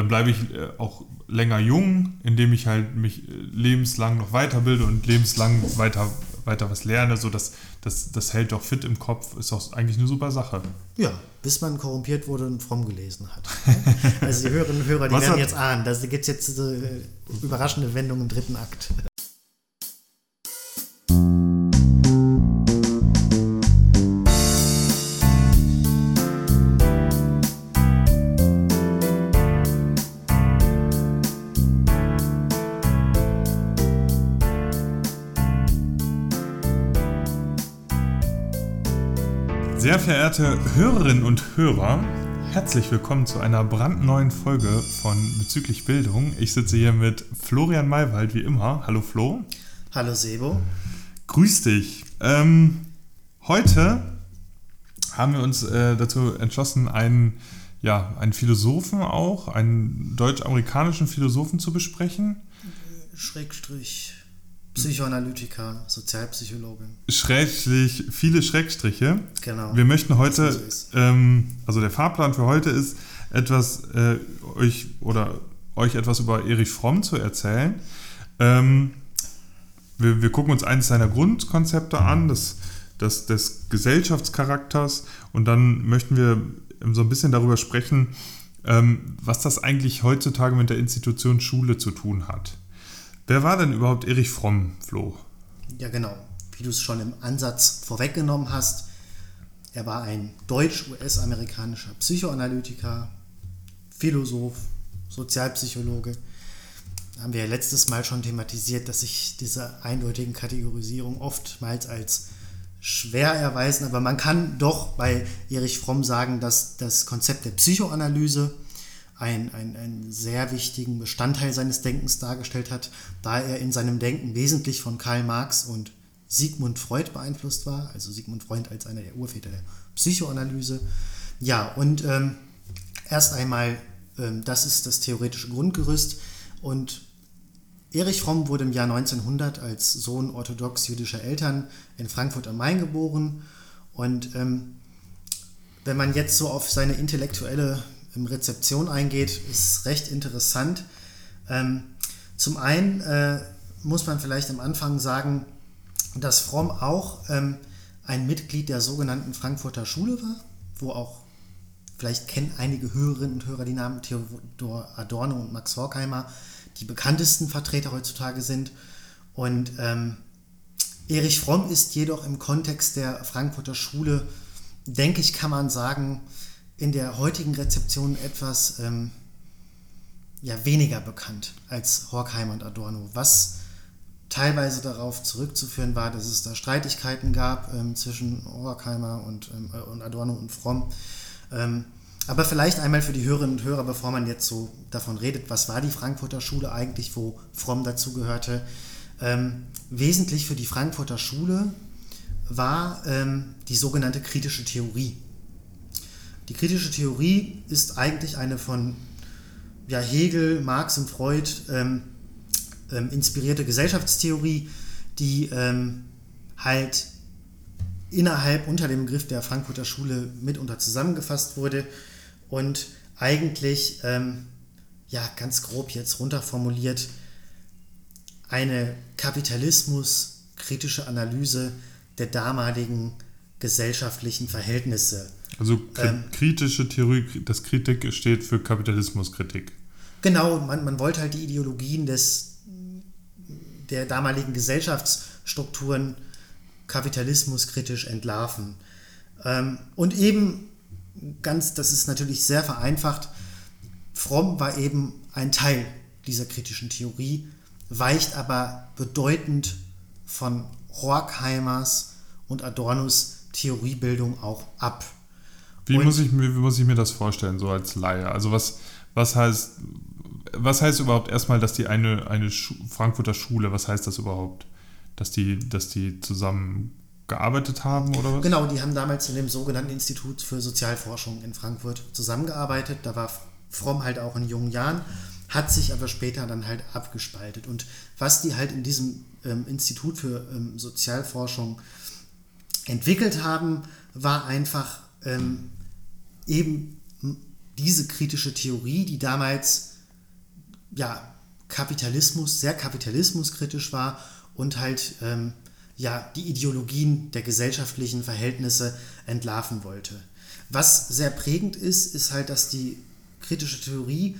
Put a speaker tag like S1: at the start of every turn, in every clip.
S1: dann bleibe ich äh, auch länger jung, indem ich halt mich äh, lebenslang noch weiterbilde und lebenslang weiter, weiter was lerne. So das, das, das hält doch fit im Kopf, ist doch eigentlich eine super Sache.
S2: Ja, bis man korrumpiert wurde und fromm gelesen hat. Also die Hörerinnen und Hörer, die was werden jetzt ahnen, da gibt es jetzt diese überraschende Wendung im dritten Akt.
S1: Verehrte Hörerinnen und Hörer, herzlich willkommen zu einer brandneuen Folge von Bezüglich Bildung. Ich sitze hier mit Florian Maywald, wie immer. Hallo Flo.
S2: Hallo Sebo.
S1: Grüß dich. Ähm, heute haben wir uns äh, dazu entschlossen, einen, ja, einen Philosophen auch, einen deutsch-amerikanischen Philosophen zu besprechen.
S2: Schrägstrich Psychoanalytiker, Sozialpsychologe.
S1: Schrägstrich, viele Schrägstriche.
S2: Genau.
S1: Wir möchten heute, ähm, also der Fahrplan für heute ist, etwas äh, euch oder euch etwas über Erich Fromm zu erzählen. Ähm, wir, wir, gucken uns eines seiner Grundkonzepte an, das, das, des Gesellschaftscharakters, und dann möchten wir so ein bisschen darüber sprechen, ähm, was das eigentlich heutzutage mit der Institution Schule zu tun hat. Wer war denn überhaupt Erich Fromm, Flo?
S2: Ja, genau. Wie du es schon im Ansatz vorweggenommen hast, er war ein deutsch-US-amerikanischer Psychoanalytiker, Philosoph, Sozialpsychologe. Da haben wir ja letztes Mal schon thematisiert, dass sich diese eindeutigen Kategorisierungen oftmals als schwer erweisen, aber man kann doch bei Erich Fromm sagen, dass das Konzept der Psychoanalyse einen, einen, einen sehr wichtigen Bestandteil seines Denkens dargestellt hat, da er in seinem Denken wesentlich von Karl Marx und Sigmund Freud beeinflusst war, also Sigmund Freud als einer der Urväter der Psychoanalyse. Ja, und ähm, erst einmal, ähm, das ist das theoretische Grundgerüst und Erich Fromm wurde im Jahr 1900 als Sohn orthodox-jüdischer Eltern in Frankfurt am Main geboren und ähm, wenn man jetzt so auf seine intellektuelle im Rezeption eingeht, ist recht interessant. Ähm, zum einen äh, muss man vielleicht am Anfang sagen, dass Fromm auch ähm, ein Mitglied der sogenannten Frankfurter Schule war, wo auch, vielleicht kennen einige Hörerinnen und Hörer die Namen Theodor Adorno und Max Horkheimer, die bekanntesten Vertreter heutzutage sind. Und ähm, Erich Fromm ist jedoch im Kontext der Frankfurter Schule, denke ich, kann man sagen, in der heutigen Rezeption etwas ähm, ja, weniger bekannt als Horkheimer und Adorno, was teilweise darauf zurückzuführen war, dass es da Streitigkeiten gab ähm, zwischen Horkheimer und, ähm, äh, und Adorno und Fromm. Ähm, aber vielleicht einmal für die Hörerinnen und Hörer, bevor man jetzt so davon redet, was war die Frankfurter Schule eigentlich, wo Fromm dazugehörte. Ähm, wesentlich für die Frankfurter Schule war ähm, die sogenannte kritische Theorie. Die kritische Theorie ist eigentlich eine von ja, Hegel, Marx und Freud ähm, ähm, inspirierte Gesellschaftstheorie, die ähm, halt innerhalb unter dem Begriff der Frankfurter Schule mitunter zusammengefasst wurde und eigentlich, ähm, ja, ganz grob jetzt runterformuliert, eine Kapitalismus-kritische Analyse der damaligen gesellschaftlichen Verhältnisse
S1: also ähm, kritische Theorie, das Kritik steht für Kapitalismuskritik.
S2: Genau, man, man wollte halt die Ideologien des, der damaligen Gesellschaftsstrukturen kapitalismuskritisch entlarven. Ähm, und eben ganz, das ist natürlich sehr vereinfacht, Fromm war eben ein Teil dieser kritischen Theorie, weicht aber bedeutend von Horkheimers und Adornos Theoriebildung auch ab.
S1: Wie muss, ich, wie muss ich mir das vorstellen, so als Laie? Also was, was heißt, was heißt überhaupt erstmal, dass die eine, eine Schu Frankfurter Schule, was heißt das überhaupt? Dass die, dass die zusammen gearbeitet haben oder was?
S2: Genau, die haben damals in dem sogenannten Institut für Sozialforschung in Frankfurt zusammengearbeitet. Da war Fromm halt auch in jungen Jahren, hat sich aber später dann halt abgespaltet. Und was die halt in diesem ähm, Institut für ähm, Sozialforschung entwickelt haben, war einfach ähm, eben diese kritische Theorie, die damals ja, Kapitalismus, sehr kapitalismuskritisch war und halt ähm, ja, die Ideologien der gesellschaftlichen Verhältnisse entlarven wollte. Was sehr prägend ist, ist halt, dass die kritische Theorie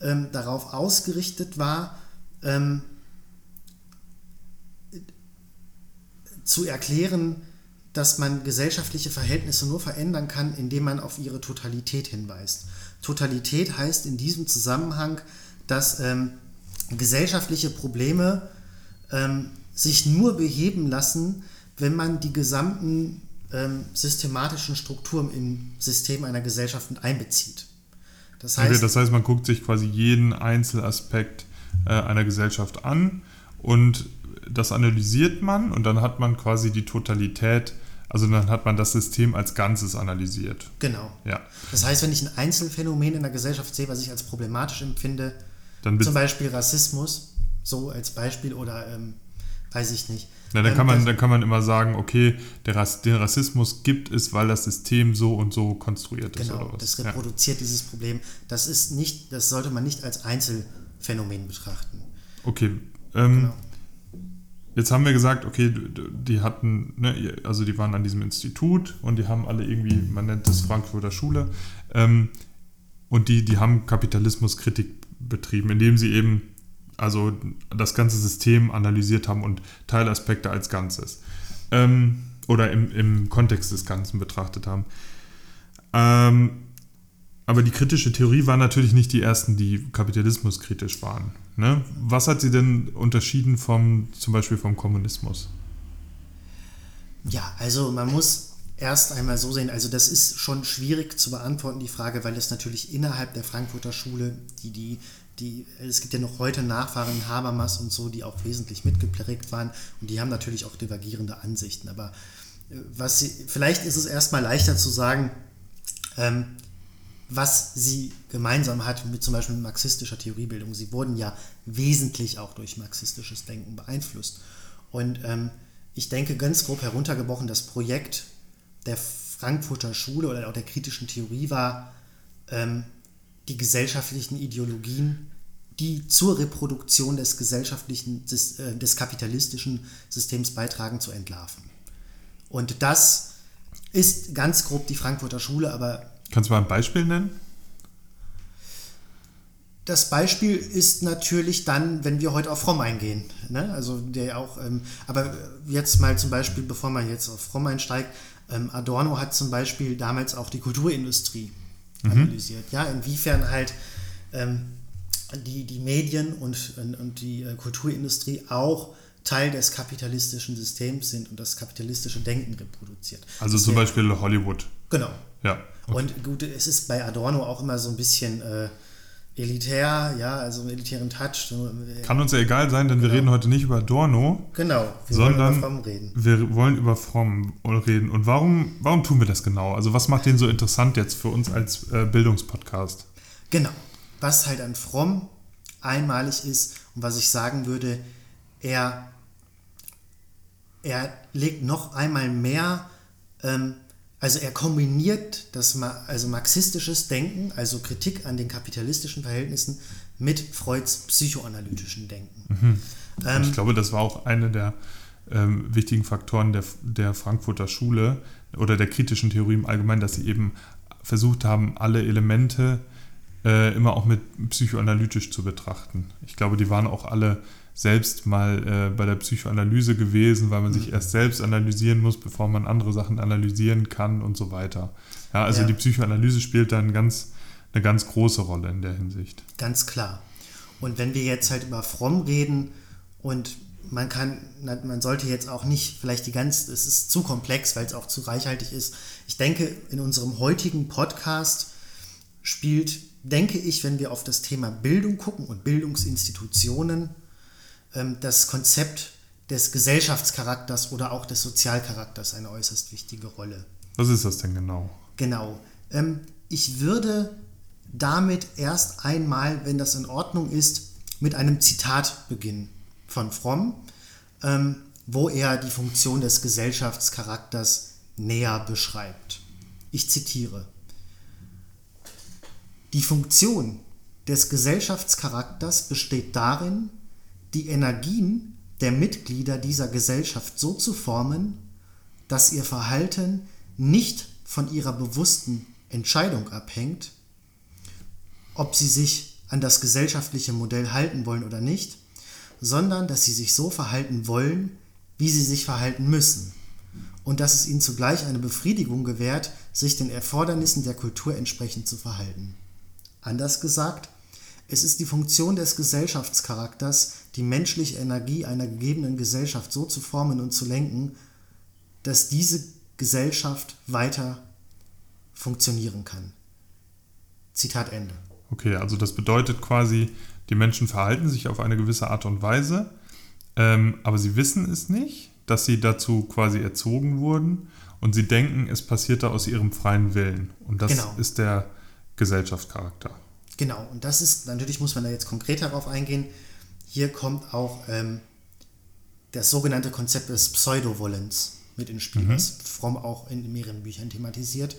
S2: ähm, darauf ausgerichtet war, ähm, zu erklären, dass man gesellschaftliche Verhältnisse nur verändern kann, indem man auf ihre Totalität hinweist. Totalität heißt in diesem Zusammenhang, dass ähm, gesellschaftliche Probleme ähm, sich nur beheben lassen, wenn man die gesamten ähm, systematischen Strukturen im System einer Gesellschaft mit einbezieht.
S1: Das heißt, okay, das heißt, man guckt sich quasi jeden Einzelaspekt äh, einer Gesellschaft an und das analysiert man und dann hat man quasi die Totalität, also dann hat man das System als Ganzes analysiert.
S2: Genau.
S1: Ja.
S2: Das heißt, wenn ich ein Einzelfänomen in der Gesellschaft sehe, was ich als problematisch empfinde, zum Beispiel Rassismus, so als Beispiel oder ähm, weiß ich nicht.
S1: Ja, dann, ähm, kann man, dann kann man immer sagen, okay, der Rass, den Rassismus gibt es, weil das System so und so konstruiert
S2: ist. Genau, das reproduziert ja. dieses Problem. Das ist nicht, das sollte man nicht als Einzelfänomen betrachten.
S1: Okay. Ähm, genau. Jetzt haben wir gesagt, okay, die hatten, ne, also die waren an diesem Institut und die haben alle irgendwie, man nennt es Frankfurter Schule, ähm, und die, die haben Kapitalismuskritik betrieben, indem sie eben also das ganze System analysiert haben und Teilaspekte als Ganzes. Ähm, oder im, im Kontext des Ganzen betrachtet haben. Ähm, aber die kritische Theorie waren natürlich nicht die ersten, die kapitalismuskritisch waren. Ne? Was hat sie denn unterschieden vom, zum Beispiel vom Kommunismus?
S2: Ja, also man muss erst einmal so sehen, also das ist schon schwierig zu beantworten, die Frage, weil es natürlich innerhalb der Frankfurter Schule, die, die, die, es gibt ja noch heute Nachfahren Habermas und so, die auch wesentlich mitgeprägt waren und die haben natürlich auch divergierende Ansichten. Aber äh, was sie, vielleicht ist es erstmal leichter zu sagen, ähm, was sie gemeinsam hat mit zum Beispiel marxistischer Theoriebildung. Sie wurden ja wesentlich auch durch marxistisches Denken beeinflusst. Und ähm, ich denke, ganz grob heruntergebrochen, das Projekt der Frankfurter Schule oder auch der kritischen Theorie war, ähm, die gesellschaftlichen Ideologien, die zur Reproduktion des gesellschaftlichen, des, äh, des kapitalistischen Systems beitragen, zu entlarven. Und das ist ganz grob die Frankfurter Schule, aber
S1: Kannst du mal ein Beispiel nennen?
S2: Das Beispiel ist natürlich dann, wenn wir heute auf Fromm eingehen. Ne? Also der auch, ähm, aber jetzt mal zum Beispiel, bevor man jetzt auf Fromm einsteigt, ähm, Adorno hat zum Beispiel damals auch die Kulturindustrie mhm. analysiert. Ja, inwiefern halt ähm, die, die Medien und, und die äh, Kulturindustrie auch Teil des kapitalistischen Systems sind und das kapitalistische Denken reproduziert.
S1: Also zum Beispiel Hollywood.
S2: Genau.
S1: Ja.
S2: Okay. Und gut, es ist bei Adorno auch immer so ein bisschen äh, elitär, ja, also einen elitären Touch.
S1: Äh, Kann uns ja egal sein, denn genau. wir reden heute nicht über Adorno.
S2: Genau,
S1: wir sondern wollen über Fromm reden. Wir wollen über Fromm reden. Und warum, warum tun wir das genau? Also was macht den so interessant jetzt für uns als äh, Bildungspodcast?
S2: Genau. Was halt an Fromm einmalig ist und was ich sagen würde, er, er legt noch einmal mehr ähm, also er kombiniert das also marxistisches Denken, also Kritik an den kapitalistischen Verhältnissen, mit Freuds psychoanalytischen Denken.
S1: Mhm. Ähm, ich glaube, das war auch einer der ähm, wichtigen Faktoren der, der Frankfurter Schule oder der kritischen Theorie im Allgemeinen, dass sie eben versucht haben, alle Elemente äh, immer auch mit psychoanalytisch zu betrachten. Ich glaube, die waren auch alle selbst mal äh, bei der Psychoanalyse gewesen, weil man sich mhm. erst selbst analysieren muss, bevor man andere Sachen analysieren kann und so weiter. Ja, also ja. die Psychoanalyse spielt dann ganz, eine ganz große Rolle in der Hinsicht.
S2: Ganz klar. Und wenn wir jetzt halt über Fromm reden und man kann, man sollte jetzt auch nicht vielleicht die ganz, es ist zu komplex, weil es auch zu reichhaltig ist. Ich denke, in unserem heutigen Podcast spielt, denke ich, wenn wir auf das Thema Bildung gucken und Bildungsinstitutionen, das Konzept des Gesellschaftscharakters oder auch des Sozialcharakters eine äußerst wichtige Rolle.
S1: Was ist das denn genau?
S2: Genau. Ähm, ich würde damit erst einmal, wenn das in Ordnung ist, mit einem Zitat beginnen von Fromm, ähm, wo er die Funktion des Gesellschaftscharakters näher beschreibt. Ich zitiere. Die Funktion des Gesellschaftscharakters besteht darin, die Energien der Mitglieder dieser Gesellschaft so zu formen, dass ihr Verhalten nicht von ihrer bewussten Entscheidung abhängt, ob sie sich an das gesellschaftliche Modell halten wollen oder nicht, sondern dass sie sich so verhalten wollen, wie sie sich verhalten müssen und dass es ihnen zugleich eine Befriedigung gewährt, sich den Erfordernissen der Kultur entsprechend zu verhalten. Anders gesagt, es ist die Funktion des Gesellschaftscharakters, die menschliche Energie einer gegebenen Gesellschaft so zu formen und zu lenken, dass diese Gesellschaft weiter funktionieren kann. Zitat Ende.
S1: Okay, also das bedeutet quasi, die Menschen verhalten sich auf eine gewisse Art und Weise, ähm, aber sie wissen es nicht, dass sie dazu quasi erzogen wurden und sie denken, es passiert da aus ihrem freien Willen. Und das genau. ist der Gesellschaftscharakter.
S2: Genau, und das ist, natürlich muss man da jetzt konkret darauf eingehen, hier kommt auch ähm, das sogenannte Konzept des Pseudowollens mit ins Spiel, mhm. was Fromm auch in mehreren Büchern thematisiert.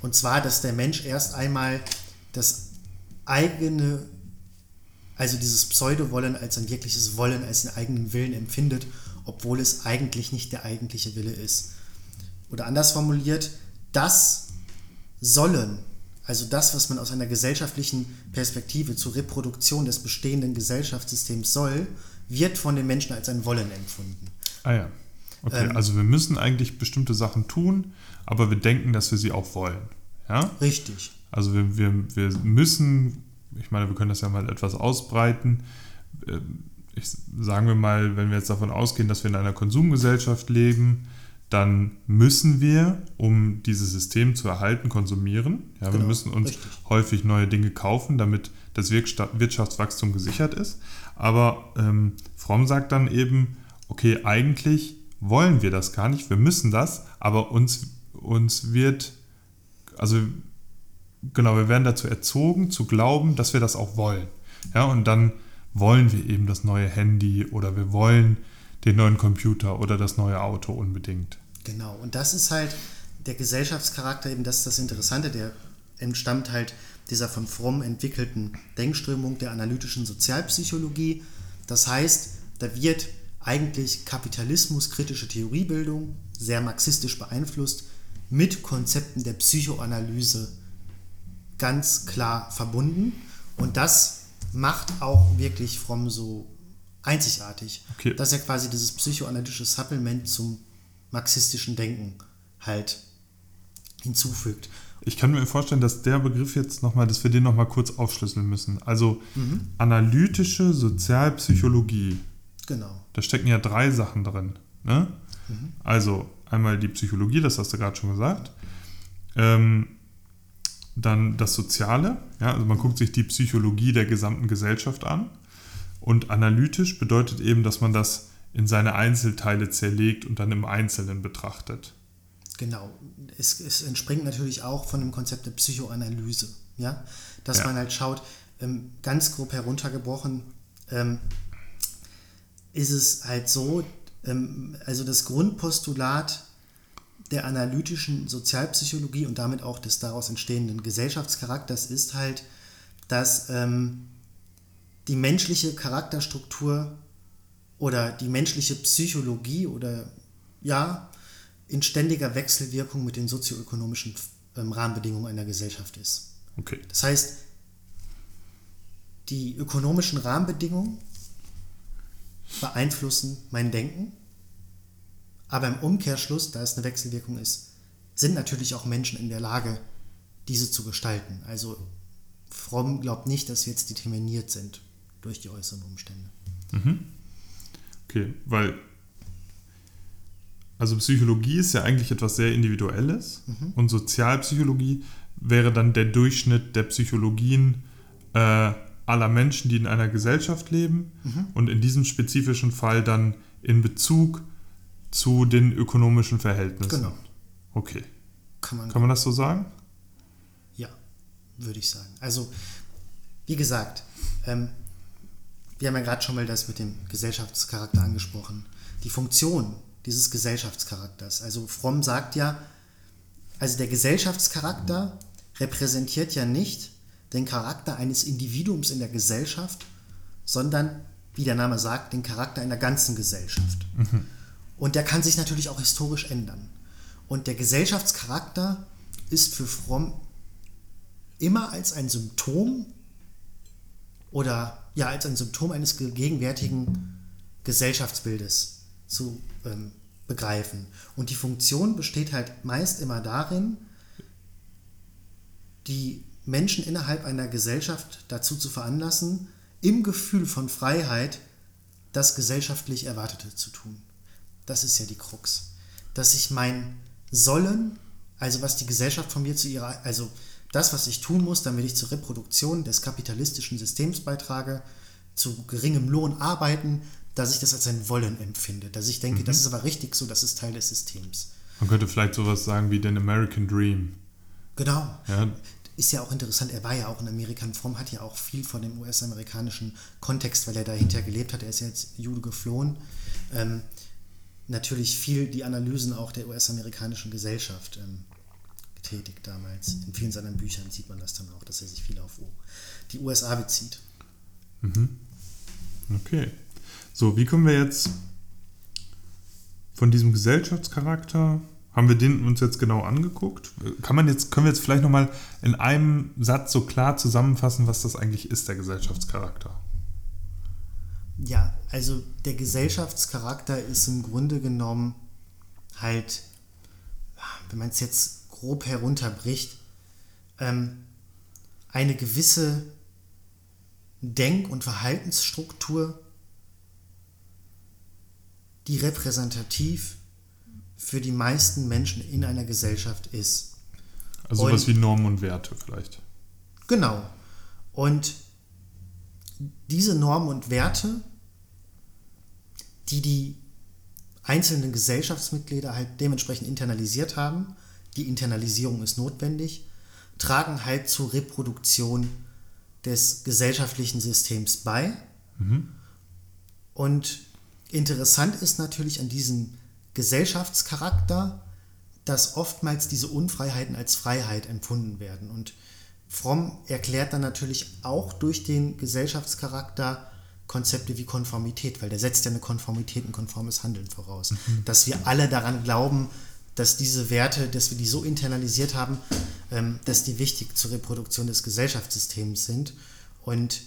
S2: Und zwar, dass der Mensch erst einmal das eigene, also dieses Pseudo-Wollen als ein wirkliches Wollen, als einen eigenen Willen empfindet, obwohl es eigentlich nicht der eigentliche Wille ist. Oder anders formuliert, das Sollen, also das, was man aus einer gesellschaftlichen Perspektive zur Reproduktion des bestehenden Gesellschaftssystems soll, wird von den Menschen als ein Wollen empfunden.
S1: Ah ja. Okay, ähm, also wir müssen eigentlich bestimmte Sachen tun, aber wir denken, dass wir sie auch wollen. Ja?
S2: Richtig.
S1: Also wir, wir, wir müssen, ich meine, wir können das ja mal etwas ausbreiten. Ähm, ich, sagen wir mal, wenn wir jetzt davon ausgehen, dass wir in einer Konsumgesellschaft leben, dann müssen wir, um dieses System zu erhalten, konsumieren. Ja, genau, wir müssen uns richtig. häufig neue Dinge kaufen, damit das Wirtschaftswachstum gesichert ist. Aber ähm, Fromm sagt dann eben, okay, eigentlich wollen wir das gar nicht, wir müssen das, aber uns, uns wird, also genau, wir werden dazu erzogen, zu glauben, dass wir das auch wollen. Ja, und dann wollen wir eben das neue Handy oder wir wollen den neuen Computer oder das neue Auto unbedingt.
S2: Genau, und das ist halt der Gesellschaftscharakter, eben das ist das Interessante, der entstammt halt dieser von Fromm entwickelten Denkströmung der analytischen Sozialpsychologie. Das heißt, da wird eigentlich Kapitalismus, kritische Theoriebildung, sehr marxistisch beeinflusst, mit Konzepten der Psychoanalyse ganz klar verbunden. Und das macht auch wirklich Fromm so einzigartig, okay. dass er quasi dieses psychoanalytische Supplement zum marxistischen Denken halt hinzufügt.
S1: Ich kann mir vorstellen, dass der Begriff jetzt nochmal, dass wir den nochmal kurz aufschlüsseln müssen. Also mhm. analytische Sozialpsychologie.
S2: Genau.
S1: Da stecken ja drei Sachen drin. Ne? Mhm. Also einmal die Psychologie, das hast du gerade schon gesagt. Ähm, dann das Soziale, ja, also man guckt sich die Psychologie der gesamten Gesellschaft an. Und analytisch bedeutet eben, dass man das in seine Einzelteile zerlegt und dann im Einzelnen betrachtet.
S2: Genau. Es, es entspringt natürlich auch von dem Konzept der Psychoanalyse. Ja? Dass ja. man halt schaut, ähm, ganz grob heruntergebrochen, ähm, ist es halt so, ähm, also das Grundpostulat der analytischen Sozialpsychologie und damit auch des daraus entstehenden Gesellschaftscharakters ist halt, dass ähm, die menschliche Charakterstruktur oder die menschliche Psychologie oder ja, in ständiger Wechselwirkung mit den sozioökonomischen ähm, Rahmenbedingungen einer Gesellschaft ist.
S1: Okay.
S2: Das heißt, die ökonomischen Rahmenbedingungen beeinflussen mein Denken aber im Umkehrschluss, da es eine Wechselwirkung ist, sind natürlich auch Menschen in der Lage, diese zu gestalten. Also Fromm glaubt nicht, dass wir jetzt determiniert sind durch die äußeren Umstände.
S1: Mhm. Okay, weil also Psychologie ist ja eigentlich etwas sehr Individuelles mhm. und Sozialpsychologie wäre dann der Durchschnitt der Psychologien äh, aller Menschen, die in einer Gesellschaft leben mhm. und in diesem spezifischen Fall dann in Bezug zu den ökonomischen Verhältnissen.
S2: Genau.
S1: Okay.
S2: Kann man,
S1: Kann man das so sagen?
S2: Ja, würde ich sagen. Also, wie gesagt, ähm, wir haben ja gerade schon mal das mit dem Gesellschaftscharakter angesprochen. Die Funktion dieses Gesellschaftscharakters. Also Fromm sagt ja, also der Gesellschaftscharakter repräsentiert ja nicht den Charakter eines Individuums in der Gesellschaft, sondern, wie der Name sagt, den Charakter einer ganzen Gesellschaft. Mhm. Und der kann sich natürlich auch historisch ändern. Und der Gesellschaftscharakter ist für Fromm immer als ein Symptom oder ja als ein Symptom eines gegenwärtigen Gesellschaftsbildes zu ähm, begreifen. Und die Funktion besteht halt meist immer darin, die Menschen innerhalb einer Gesellschaft dazu zu veranlassen, im Gefühl von Freiheit das gesellschaftlich Erwartete zu tun. Das ist ja die Krux. Dass ich mein Sollen, also was die Gesellschaft von mir zu ihrer, also das, was ich tun muss, damit ich zur Reproduktion des kapitalistischen Systems beitrage, zu geringem Lohn arbeiten, dass ich das als ein Wollen empfinde. Dass ich denke, mhm. das ist aber richtig so, das ist Teil des Systems.
S1: Man könnte vielleicht sowas sagen wie den American Dream.
S2: Genau. Ja. Ist ja auch interessant, er war ja auch in Amerika. Fromm hat ja auch viel von dem US-amerikanischen Kontext, weil er dahinter gelebt hat. Er ist ja jetzt Jude geflohen. Ähm, natürlich viel die Analysen auch der US-amerikanischen Gesellschaft ähm, getätigt damals. In vielen seiner Büchern sieht man das dann auch, dass er sich viel auf die USA bezieht.
S1: Mhm. Okay. So, wie kommen wir jetzt von diesem Gesellschaftscharakter? Haben wir den uns jetzt genau angeguckt? Kann man jetzt, können wir jetzt vielleicht nochmal in einem Satz so klar zusammenfassen, was das eigentlich ist, der Gesellschaftscharakter?
S2: Ja, also der Gesellschaftscharakter ist im Grunde genommen halt, wenn man es jetzt grob herunterbricht, ähm, eine gewisse Denk- und Verhaltensstruktur, die repräsentativ für die meisten Menschen in einer Gesellschaft ist.
S1: Also sowas wie Normen und Werte vielleicht.
S2: Genau. Und diese Normen und Werte, die die einzelnen Gesellschaftsmitglieder halt dementsprechend internalisiert haben, die Internalisierung ist notwendig, tragen halt zur Reproduktion des gesellschaftlichen Systems bei. Mhm. Und interessant ist natürlich an diesem Gesellschaftscharakter, dass oftmals diese Unfreiheiten als Freiheit empfunden werden. Und Fromm erklärt dann natürlich auch durch den Gesellschaftscharakter Konzepte wie Konformität, weil der setzt ja eine Konformität, ein konformes Handeln voraus. Mhm. Dass wir alle daran glauben, dass diese Werte, dass wir die so internalisiert haben, ähm, dass die wichtig zur Reproduktion des Gesellschaftssystems sind. Und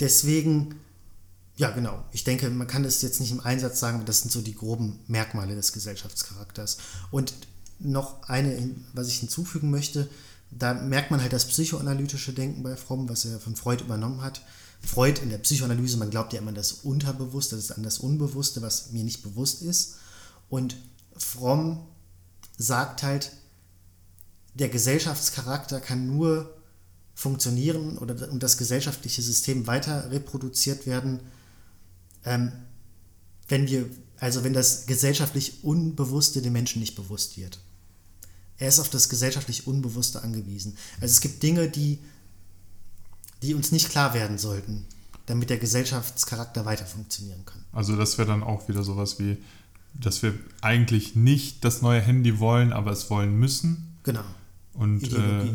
S2: deswegen, ja genau, ich denke, man kann das jetzt nicht im Einsatz sagen, das sind so die groben Merkmale des Gesellschaftscharakters. Und noch eine, was ich hinzufügen möchte, da merkt man halt das psychoanalytische Denken bei Fromm, was er von Freud übernommen hat. Freud in der Psychoanalyse, man glaubt ja immer an das Unterbewusste, das ist an das Unbewusste, was mir nicht bewusst ist. Und Fromm sagt halt, der Gesellschaftscharakter kann nur funktionieren oder und das gesellschaftliche System weiter reproduziert werden, ähm, wenn wir, also wenn das gesellschaftlich Unbewusste den Menschen nicht bewusst wird. Er ist auf das gesellschaftlich Unbewusste angewiesen. Also es gibt Dinge, die, die uns nicht klar werden sollten, damit der Gesellschaftscharakter weiter funktionieren kann.
S1: Also das wäre dann auch wieder sowas wie, dass wir eigentlich nicht das neue Handy wollen, aber es wollen müssen.
S2: Genau.
S1: Und äh,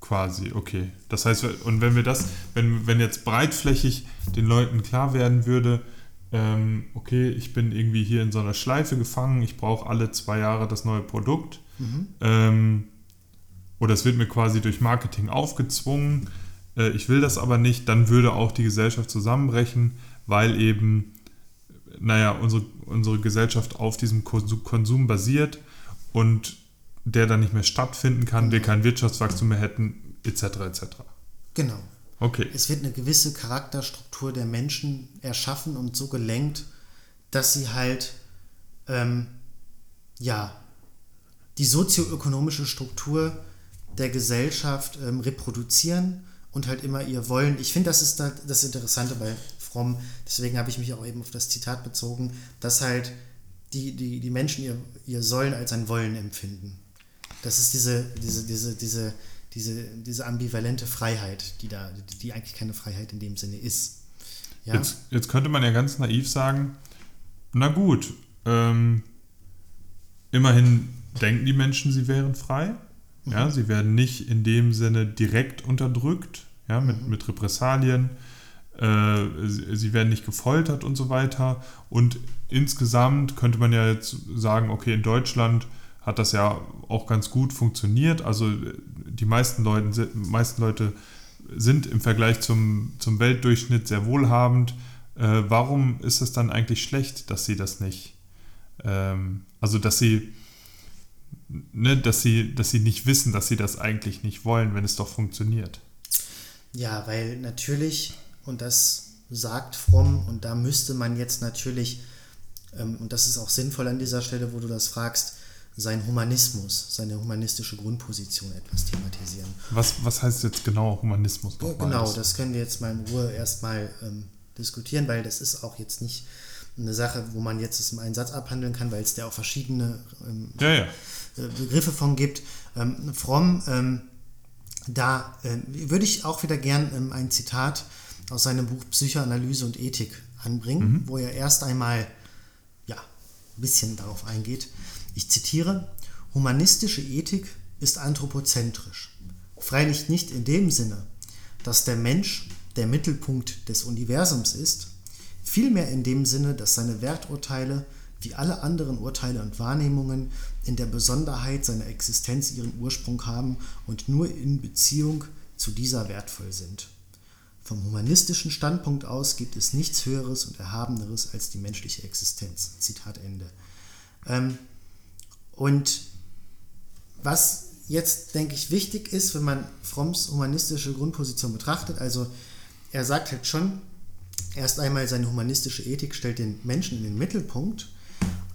S1: quasi, okay. Das heißt, und wenn wir das, wenn, wenn jetzt breitflächig den Leuten klar werden würde, ähm, okay, ich bin irgendwie hier in so einer Schleife gefangen, ich brauche alle zwei Jahre das neue Produkt. Mhm. Ähm, oder es wird mir quasi durch Marketing aufgezwungen, äh, ich will das aber nicht, dann würde auch die Gesellschaft zusammenbrechen, weil eben naja, unsere, unsere Gesellschaft auf diesem Konsum basiert und der dann nicht mehr stattfinden kann, wir kein Wirtschaftswachstum mehr hätten, etc. etc.
S2: Genau.
S1: Okay.
S2: Es wird eine gewisse Charakterstruktur der Menschen erschaffen und so gelenkt, dass sie halt ähm, ja die sozioökonomische Struktur der Gesellschaft ähm, reproduzieren und halt immer ihr Wollen. Ich finde, das ist da das Interessante bei fromm. Deswegen habe ich mich auch eben auf das Zitat bezogen, dass halt die, die, die Menschen ihr, ihr Sollen als ein Wollen empfinden. Das ist diese, diese, diese, diese, diese, diese ambivalente Freiheit, die da, die eigentlich keine Freiheit in dem Sinne ist.
S1: Ja? Jetzt, jetzt könnte man ja ganz naiv sagen, na gut, ähm, immerhin denken die Menschen, sie wären frei. Ja, sie werden nicht in dem Sinne direkt unterdrückt, ja, mit,
S2: Mhm.
S1: mit Repressalien. Äh, sie, werden nicht gefoltert und so weiter. Und insgesamt könnte man ja jetzt sagen, okay, in Deutschland hat das ja auch ganz gut funktioniert. Also äh, die meisten, Leuten, si- meisten Leute sind im Vergleich zum, zum Weltdurchschnitt sehr wohlhabend. Äh, warum ist es dann eigentlich schlecht, dass sie das nicht, ähm, also dass sie, ne, dass sie, dass sie nicht wissen, dass sie das eigentlich nicht wollen, wenn es doch funktioniert?
S2: Ja, weil natürlich, und das sagt Fromm, und da müsste man jetzt natürlich, ähm, und das ist auch sinnvoll an dieser Stelle, wo du das fragst, sein Humanismus, seine humanistische Grundposition etwas thematisieren.
S1: Was, was heißt jetzt genau Humanismus nochmal?
S2: genau, das können wir jetzt mal in Ruhe erstmal ähm, diskutieren, weil das ist auch jetzt nicht eine Sache, wo man jetzt es im einen Satz abhandeln kann, weil es da auch verschiedene ähm,
S1: Ja, ja.
S2: äh, Begriffe von gibt. Ähm, Fromm, ähm, da äh, würde ich auch wieder gern ähm, ein Zitat aus seinem Buch Psychoanalyse und Ethik anbringen, wo er erst einmal ja, ein bisschen darauf eingeht. Ich zitiere, humanistische Ethik ist anthropozentrisch. Freilich nicht in dem Sinne, dass der Mensch der Mittelpunkt des Universums ist, vielmehr in dem Sinne, dass seine Werturteile wie alle anderen Urteile und Wahrnehmungen in der Besonderheit seiner Existenz ihren Ursprung haben und nur in Beziehung zu dieser wertvoll sind. Vom humanistischen Standpunkt aus gibt es nichts Höheres und Erhabeneres als die menschliche Existenz. Zitat Ende. Ähm, und was jetzt, denke ich, wichtig ist, wenn man Fromms humanistische Grundposition betrachtet, also er sagt halt schon, erst einmal seine humanistische Ethik stellt den Menschen in den Mittelpunkt,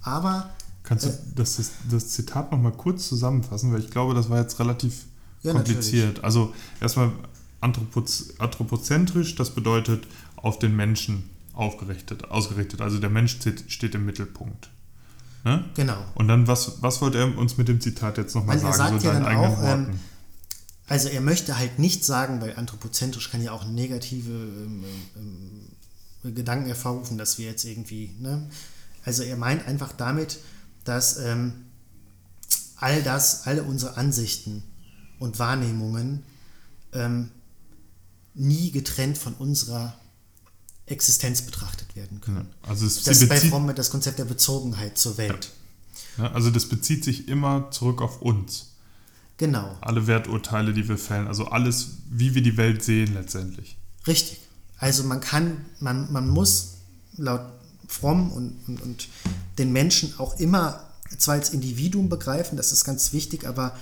S2: aber
S1: Kannst du
S2: Äh.
S1: das, das, das Zitat nochmal kurz zusammenfassen, weil ich glaube, das war jetzt relativ
S2: Ja,
S1: kompliziert. Also erstmal anthropoz anthropozentrisch, das bedeutet auf den Menschen aufgerichtet, ausgerichtet. Also der Mensch steht, im Mittelpunkt. Ne?
S2: genau.
S1: Und dann, was, was wollte er uns mit dem Zitat jetzt nochmal
S2: Weil er
S1: sagen,
S2: sagt
S1: so
S2: ja dann auch, ähm? Also er möchte halt nicht sagen, weil anthropozentrisch kann ja auch negative ähm, ähm, Gedanken hervorrufen, dass wir jetzt irgendwie, ne? Also er meint einfach damit, dass ähm, all das, alle unsere Ansichten und Wahrnehmungen ähm, nie getrennt von unserer Existenz betrachtet werden können.
S1: also es
S2: Das ist bei Fromm das Konzept der Bezogenheit zur Welt.
S1: ne? also das bezieht sich immer zurück auf uns.
S2: Genau.
S1: Alle Werturteile, die wir fällen, also alles, wie wir die Welt sehen letztendlich.
S2: Richtig. Also man kann, man, man muss laut Fromm und, und, und den Menschen auch immer zwar als Individuum begreifen, das ist ganz wichtig, aber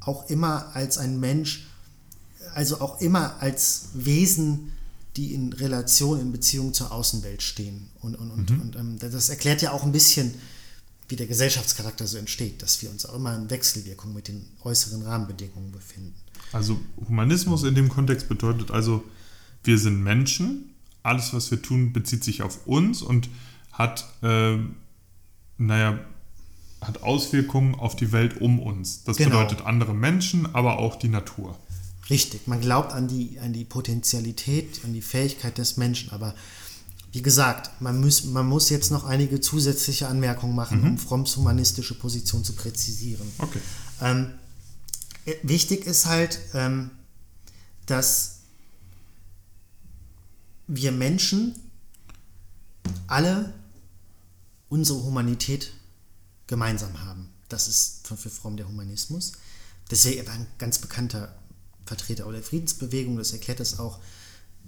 S2: auch immer als ein Mensch, also auch immer als Wesen, die in Relation, in Beziehung zur Außenwelt stehen. Und, und, und, und ähm, das erklärt ja auch ein bisschen, wie der Gesellschaftscharakter so entsteht, dass wir uns auch immer in Wechselwirkung mit den äußeren Rahmenbedingungen befinden.
S1: Also Humanismus in dem Kontext bedeutet also, wir sind Menschen, alles, was wir tun, bezieht sich auf uns und hat, ähm, naja, hat Auswirkungen auf die Welt um uns. Das
S2: Genau.
S1: bedeutet andere Menschen, aber auch die Natur.
S2: Richtig, man glaubt an die, an die Potentialität, an die Fähigkeit des Menschen, aber wie gesagt, man muss, man muss jetzt noch einige zusätzliche Anmerkungen machen, um Fromms humanistische Position zu präzisieren.
S1: Okay.
S2: Ähm, äh, wichtig ist halt, ähm, dass wir Menschen alle unsere Humanität gemeinsam haben. Das ist für, Fromm der Humanismus. Er war ein ganz bekannter Vertreter auch der Friedensbewegung, das erklärt das auch,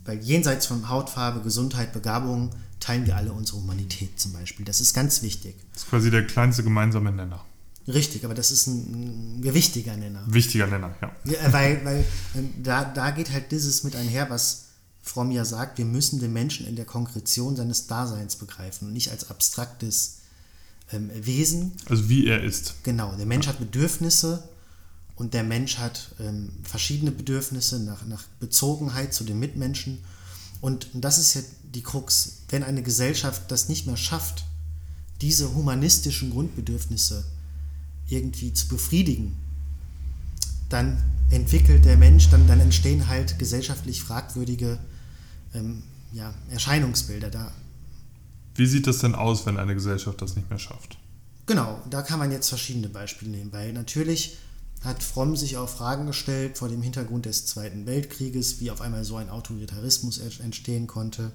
S2: weil jenseits von Hautfarbe, Gesundheit, Begabung teilen wir alle unsere Humanität zum Beispiel. Das ist ganz wichtig.
S1: Das ist quasi der kleinste gemeinsame Nenner.
S2: Richtig, aber das ist ein, ein gewichtiger Nenner.
S1: Wichtiger Nenner, ja.
S2: Ja, weil weil ähm, da, da geht halt dieses mit einher, was Fromm ja sagt, wir müssen den Menschen in der Konkretion seines Daseins begreifen und nicht als abstraktes ähm, Wesen.
S1: Also wie er ist.
S2: Genau, der Mensch hat Bedürfnisse und der Mensch hat ähm, verschiedene Bedürfnisse nach, nach Bezogenheit zu den Mitmenschen. Und, das ist ja die Krux. Wenn eine Gesellschaft das nicht mehr schafft, diese humanistischen Grundbedürfnisse irgendwie zu befriedigen, dann entwickelt der Mensch, dann, dann entstehen halt gesellschaftlich fragwürdige ähm, ja, Erscheinungsbilder da.
S1: Wie sieht das denn aus, wenn eine Gesellschaft das nicht mehr schafft?
S2: Genau, da kann man jetzt verschiedene Beispiele nehmen, weil natürlich hat Fromm sich auch Fragen gestellt vor dem Hintergrund des Zweiten Weltkrieges, wie auf einmal so ein Autoritarismus entstehen konnte.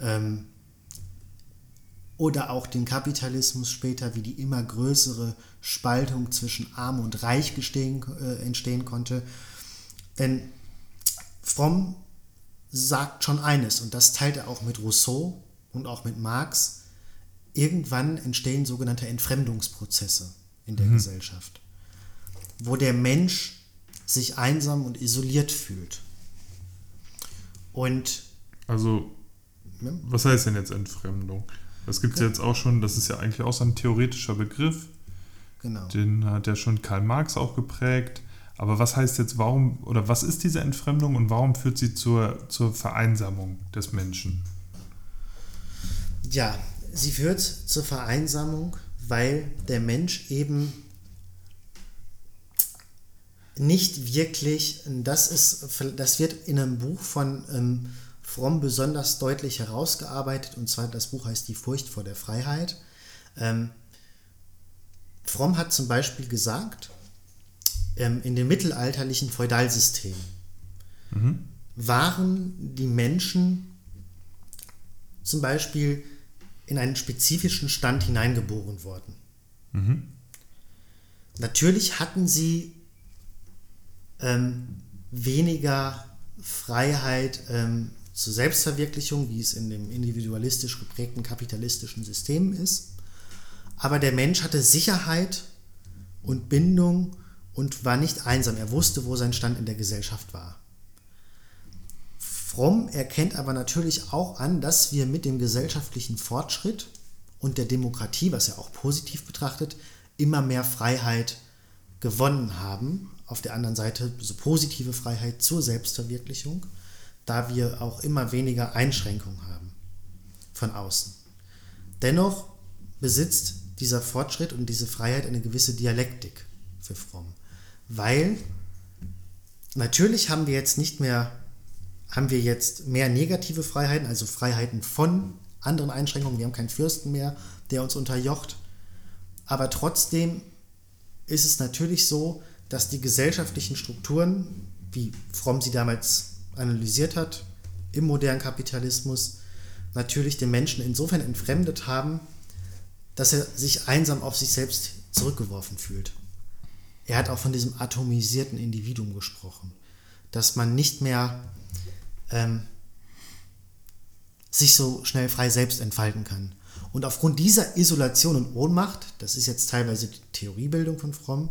S2: Ähm, oder auch den Kapitalismus später, wie die immer größere Spaltung zwischen Arm und Reich gestehen, äh, entstehen konnte. Denn Fromm sagt schon eines, und das teilt er auch mit Rousseau und auch mit Marx, irgendwann entstehen sogenannte Entfremdungsprozesse in der mhm. Gesellschaft, wo der Mensch sich einsam und isoliert fühlt. Und
S1: also, ne? was heißt denn jetzt Entfremdung? Das gibt es ja. jetzt auch schon, das ist ja eigentlich auch so ein theoretischer Begriff. Genau. Den hat ja schon Karl Marx auch geprägt. Aber was heißt jetzt, warum, oder was ist diese Entfremdung und warum führt sie zur, zur Vereinsamung des Menschen?
S2: Ja, sie führt zur Vereinsamung, weil der Mensch eben nicht wirklich, das, ist, das wird in einem Buch von ähm, Fromm besonders deutlich herausgearbeitet, und zwar das Buch heißt Die Furcht vor der Freiheit. Ähm, Fromm hat zum Beispiel gesagt, ähm, in dem mittelalterlichen Feudalsystem mhm. waren die Menschen zum Beispiel in einen spezifischen Stand hineingeboren worden. Mhm. Natürlich hatten sie ähm, weniger Freiheit ähm, zur Selbstverwirklichung, wie es in dem individualistisch geprägten kapitalistischen System ist. Aber der Mensch hatte Sicherheit und Bindung und war nicht einsam. Er wusste, wo sein Stand in der Gesellschaft war. Fromm erkennt aber natürlich auch an, dass wir mit dem gesellschaftlichen Fortschritt und der Demokratie, was er auch positiv betrachtet, immer mehr Freiheit gewonnen haben. Auf der anderen Seite so positive Freiheit zur Selbstverwirklichung da wir auch immer weniger Einschränkungen haben von außen. Dennoch besitzt dieser Fortschritt und diese Freiheit eine gewisse Dialektik für Fromm, weil natürlich haben wir jetzt nicht mehr haben wir jetzt mehr negative Freiheiten, also Freiheiten von anderen Einschränkungen. Wir haben keinen Fürsten mehr, der uns unterjocht. Aber trotzdem ist es natürlich so, dass die gesellschaftlichen Strukturen, wie Fromm sie damals analysiert hat im modernen Kapitalismus, natürlich den Menschen insofern entfremdet haben, dass er sich einsam auf sich selbst zurückgeworfen fühlt. Er hat auch von diesem atomisierten Individuum gesprochen, dass man nicht mehr ähm, sich so schnell frei selbst entfalten kann. Und aufgrund dieser Isolation und Ohnmacht, das ist jetzt teilweise die Theoriebildung von Fromm,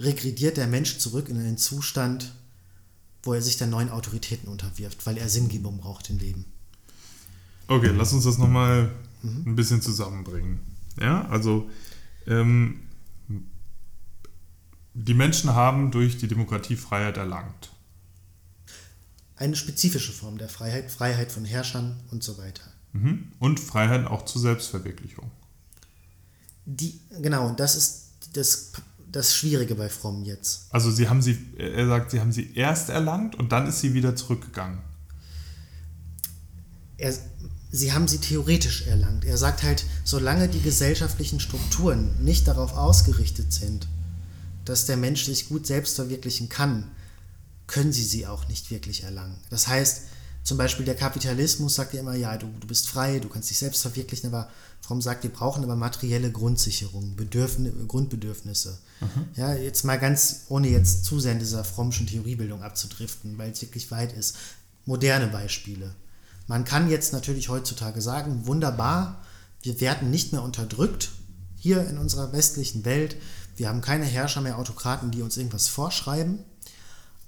S2: regrediert der Mensch zurück in einen Zustand wo er sich dann neuen Autoritäten unterwirft, weil er Sinngebung braucht im Leben.
S1: Okay, lass uns das nochmal mhm. ein bisschen zusammenbringen. Ja, also ähm, die Menschen haben durch die Demokratie Freiheit erlangt.
S2: Eine spezifische Form der Freiheit, Freiheit von Herrschern und so weiter.
S1: Mhm. Und Freiheit auch zur Selbstverwirklichung.
S2: Die, genau, das ist das das Schwierige bei Fromm jetzt.
S1: Also sie haben sie, er sagt, sie haben sie erst erlangt und dann ist sie wieder zurückgegangen.
S2: Er, sie haben sie theoretisch erlangt. Er sagt halt, solange die gesellschaftlichen Strukturen nicht darauf ausgerichtet sind, dass der Mensch sich gut selbst verwirklichen kann, können sie sie auch nicht wirklich erlangen. Das heißt, zum Beispiel der Kapitalismus sagt ja immer, ja, du, du bist frei, du kannst dich selbst verwirklichen, aber Fromm sagt, wir brauchen aber materielle Grundsicherung, Bedürfn Grundbedürfnisse. Mhm. Ja, jetzt mal ganz, ohne jetzt zu sehr in dieser Frommschen Theoriebildung abzudriften, weil es wirklich weit ist. Moderne Beispiele. Man kann jetzt natürlich heutzutage sagen, wunderbar, wir werden nicht mehr unterdrückt hier in unserer westlichen Welt. Wir haben keine Herrscher mehr, Autokraten, die uns irgendwas vorschreiben.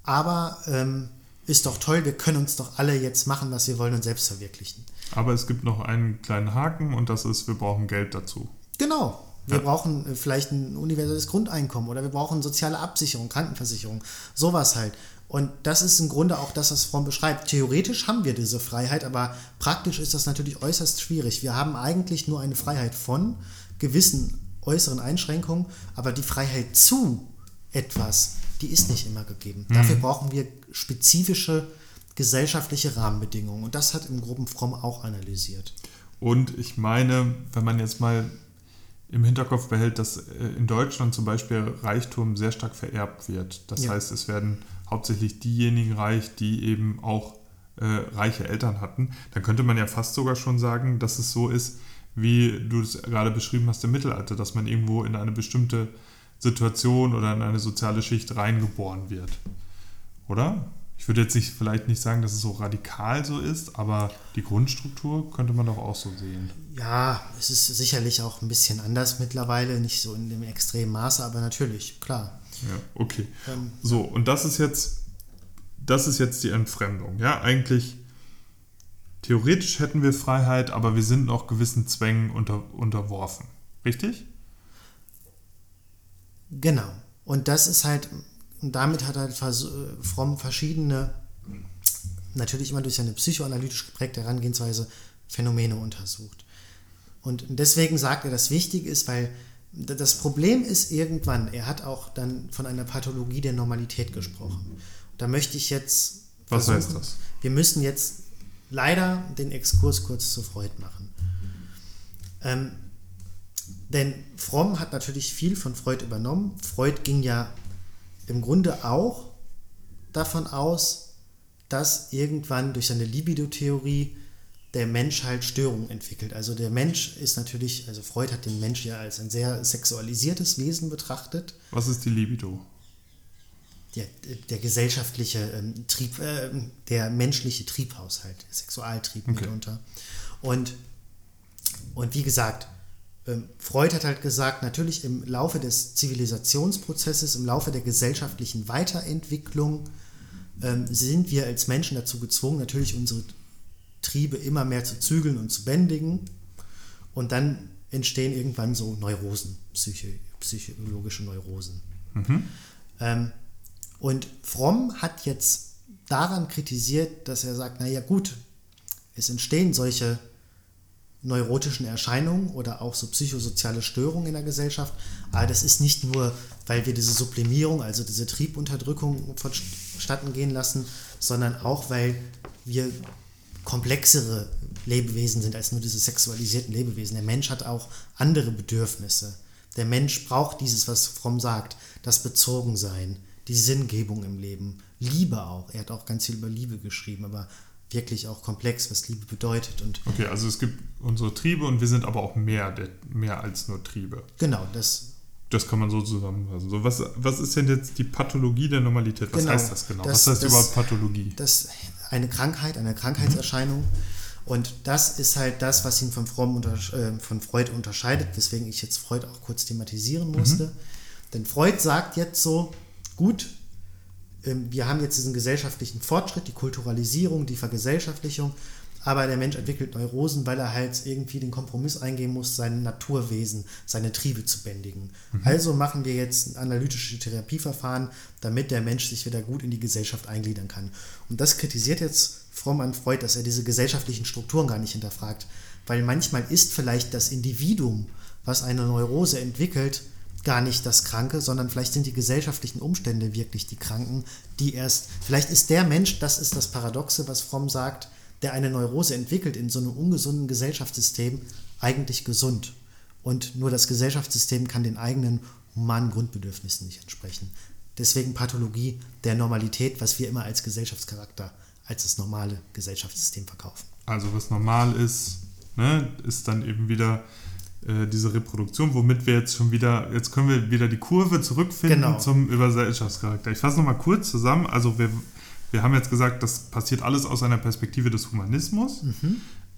S2: Aber ähm, ist doch toll, wir können uns doch alle jetzt machen, was wir wollen und selbst verwirklichen.
S1: Aber es gibt noch einen kleinen Haken und das ist, wir brauchen Geld dazu.
S2: Genau. Wir ja. brauchen äh, vielleicht ein universelles Grundeinkommen oder wir brauchen soziale Absicherung, Krankenversicherung, sowas halt. Und das ist im Grunde auch das, was Fromm beschreibt. Theoretisch haben wir diese Freiheit, aber praktisch ist das natürlich äußerst schwierig. Wir haben eigentlich nur eine Freiheit von gewissen äußeren Einschränkungen, aber die Freiheit zu etwas, die ist nicht immer gegeben. Mhm. Dafür brauchen wir spezifische gesellschaftliche Rahmenbedingungen. Und das hat im Groben Fromm auch analysiert.
S1: Und ich meine, wenn man jetzt mal im Hinterkopf behält, dass äh, in Deutschland zum Beispiel Reichtum sehr stark vererbt wird. Das
S2: Ja.
S1: heißt, es werden hauptsächlich diejenigen reich, die eben auch äh, reiche Eltern hatten. Dann könnte man ja fast sogar schon sagen, dass es so ist, wie du es gerade beschrieben hast im Mittelalter, dass man irgendwo in eine bestimmte Situation oder in eine soziale Schicht reingeboren wird. Oder? Ich würde jetzt nicht, vielleicht nicht sagen, dass es so radikal so ist, aber die Grundstruktur könnte man doch auch so sehen.
S2: Ja, es ist sicherlich auch ein bisschen anders mittlerweile, nicht so in dem extremen Maße, aber natürlich, klar.
S1: Ja, okay.
S2: Ähm,
S1: So, und das ist jetzt, das ist jetzt die Entfremdung. Ja, eigentlich, theoretisch hätten wir Freiheit, aber wir sind noch gewissen Zwängen unter, unterworfen. Richtig?
S2: Genau. Und das ist halt, und damit hat halt Fromm verschiedene, natürlich immer durch seine psychoanalytisch geprägte Herangehensweise, Phänomene untersucht. Und deswegen sagt er, dass wichtig ist, weil das Problem ist irgendwann, er hat auch dann von einer Pathologie der Normalität gesprochen. Da möchte ich jetzt.
S1: Was heißt das?
S2: Wir müssen jetzt leider den Exkurs kurz zu Freud machen. Ähm, denn Fromm hat natürlich viel von Freud übernommen. Freud ging ja im Grunde auch davon aus, dass irgendwann durch seine Libido-Theorie der Mensch halt Störungen entwickelt. Also der Mensch ist natürlich, also Freud hat den Mensch ja als ein sehr sexualisiertes Wesen betrachtet.
S1: Was ist die Libido?
S2: Der, der gesellschaftliche ähm, Trieb, äh, der menschliche Triebhaushalt, der Sexualtrieb
S1: Okay.
S2: mitunter. Und, und wie gesagt, Freud hat halt gesagt, natürlich im Laufe des Zivilisationsprozesses, im Laufe der gesellschaftlichen Weiterentwicklung ähm, sind wir als Menschen dazu gezwungen, natürlich unsere Triebe immer mehr zu zügeln und zu bändigen. Und dann entstehen irgendwann so Neurosen, psychi psychologische Neurosen. Ähm, und Fromm hat jetzt daran kritisiert, dass er sagt, naja gut, es entstehen solche neurotischen Erscheinungen oder auch so psychosoziale Störungen in der Gesellschaft, aber das ist nicht nur, weil wir diese Sublimierung, also diese Triebunterdrückung vonstatten gehen lassen, sondern auch, weil wir komplexere Lebewesen sind als nur diese sexualisierten Lebewesen. Der Mensch hat auch andere Bedürfnisse. Der Mensch braucht dieses, was Fromm sagt, das Bezogensein, die Sinngebung im Leben, Liebe auch. Er hat auch ganz viel über Liebe geschrieben, aber wirklich auch komplex, was Liebe bedeutet. Und
S1: Okay, also es gibt unsere Triebe und wir sind aber auch mehr, mehr als nur Triebe.
S2: genau, das
S1: Das kann man so zusammenfassen. So, was, was ist denn jetzt die Pathologie der Normalität? Was
S2: Genau.
S1: heißt das genau?
S2: Das-
S1: was heißt
S2: das-
S1: überhaupt Pathologie?
S2: das eine Krankheit, eine Krankheitserscheinung. Und das ist halt das, was ihn von, Fromm äh, von Freud unterscheidet, weswegen ich jetzt Freud auch kurz thematisieren musste. Denn Freud sagt jetzt so, gut, wir haben jetzt diesen gesellschaftlichen Fortschritt, die Kulturalisierung, die Vergesellschaftlichung, aber der Mensch entwickelt Neurosen, weil er halt irgendwie den Kompromiss eingehen muss, sein Naturwesen, seine Triebe zu bändigen. Also machen wir jetzt analytische Therapieverfahren, damit der Mensch sich wieder gut in die Gesellschaft eingliedern kann. Und das kritisiert jetzt Fromm an Freud, dass er diese gesellschaftlichen Strukturen gar nicht hinterfragt. Weil manchmal ist vielleicht das Individuum, was eine Neurose entwickelt, gar nicht das Kranke, sondern vielleicht sind die gesellschaftlichen Umstände wirklich die Kranken, die erst, vielleicht ist der Mensch, das ist das Paradoxe, was Fromm sagt, der eine Neurose entwickelt in so einem ungesunden Gesellschaftssystem, eigentlich gesund. Und nur das Gesellschaftssystem kann den eigenen humanen Grundbedürfnissen nicht entsprechen. Deswegen Pathologie der Normalität, was wir immer als Gesellschaftscharakter, als das normale Gesellschaftssystem verkaufen.
S1: Also was normal ist, ne, ist dann eben wieder äh, diese Reproduktion, womit wir jetzt schon wieder, jetzt können wir wieder die Kurve zurückfinden
S2: Genau.
S1: zum Übergesellschaftscharakter. Ich fasse nochmal kurz zusammen. Also wir, wir haben jetzt gesagt, das passiert alles aus einer Perspektive des Humanismus.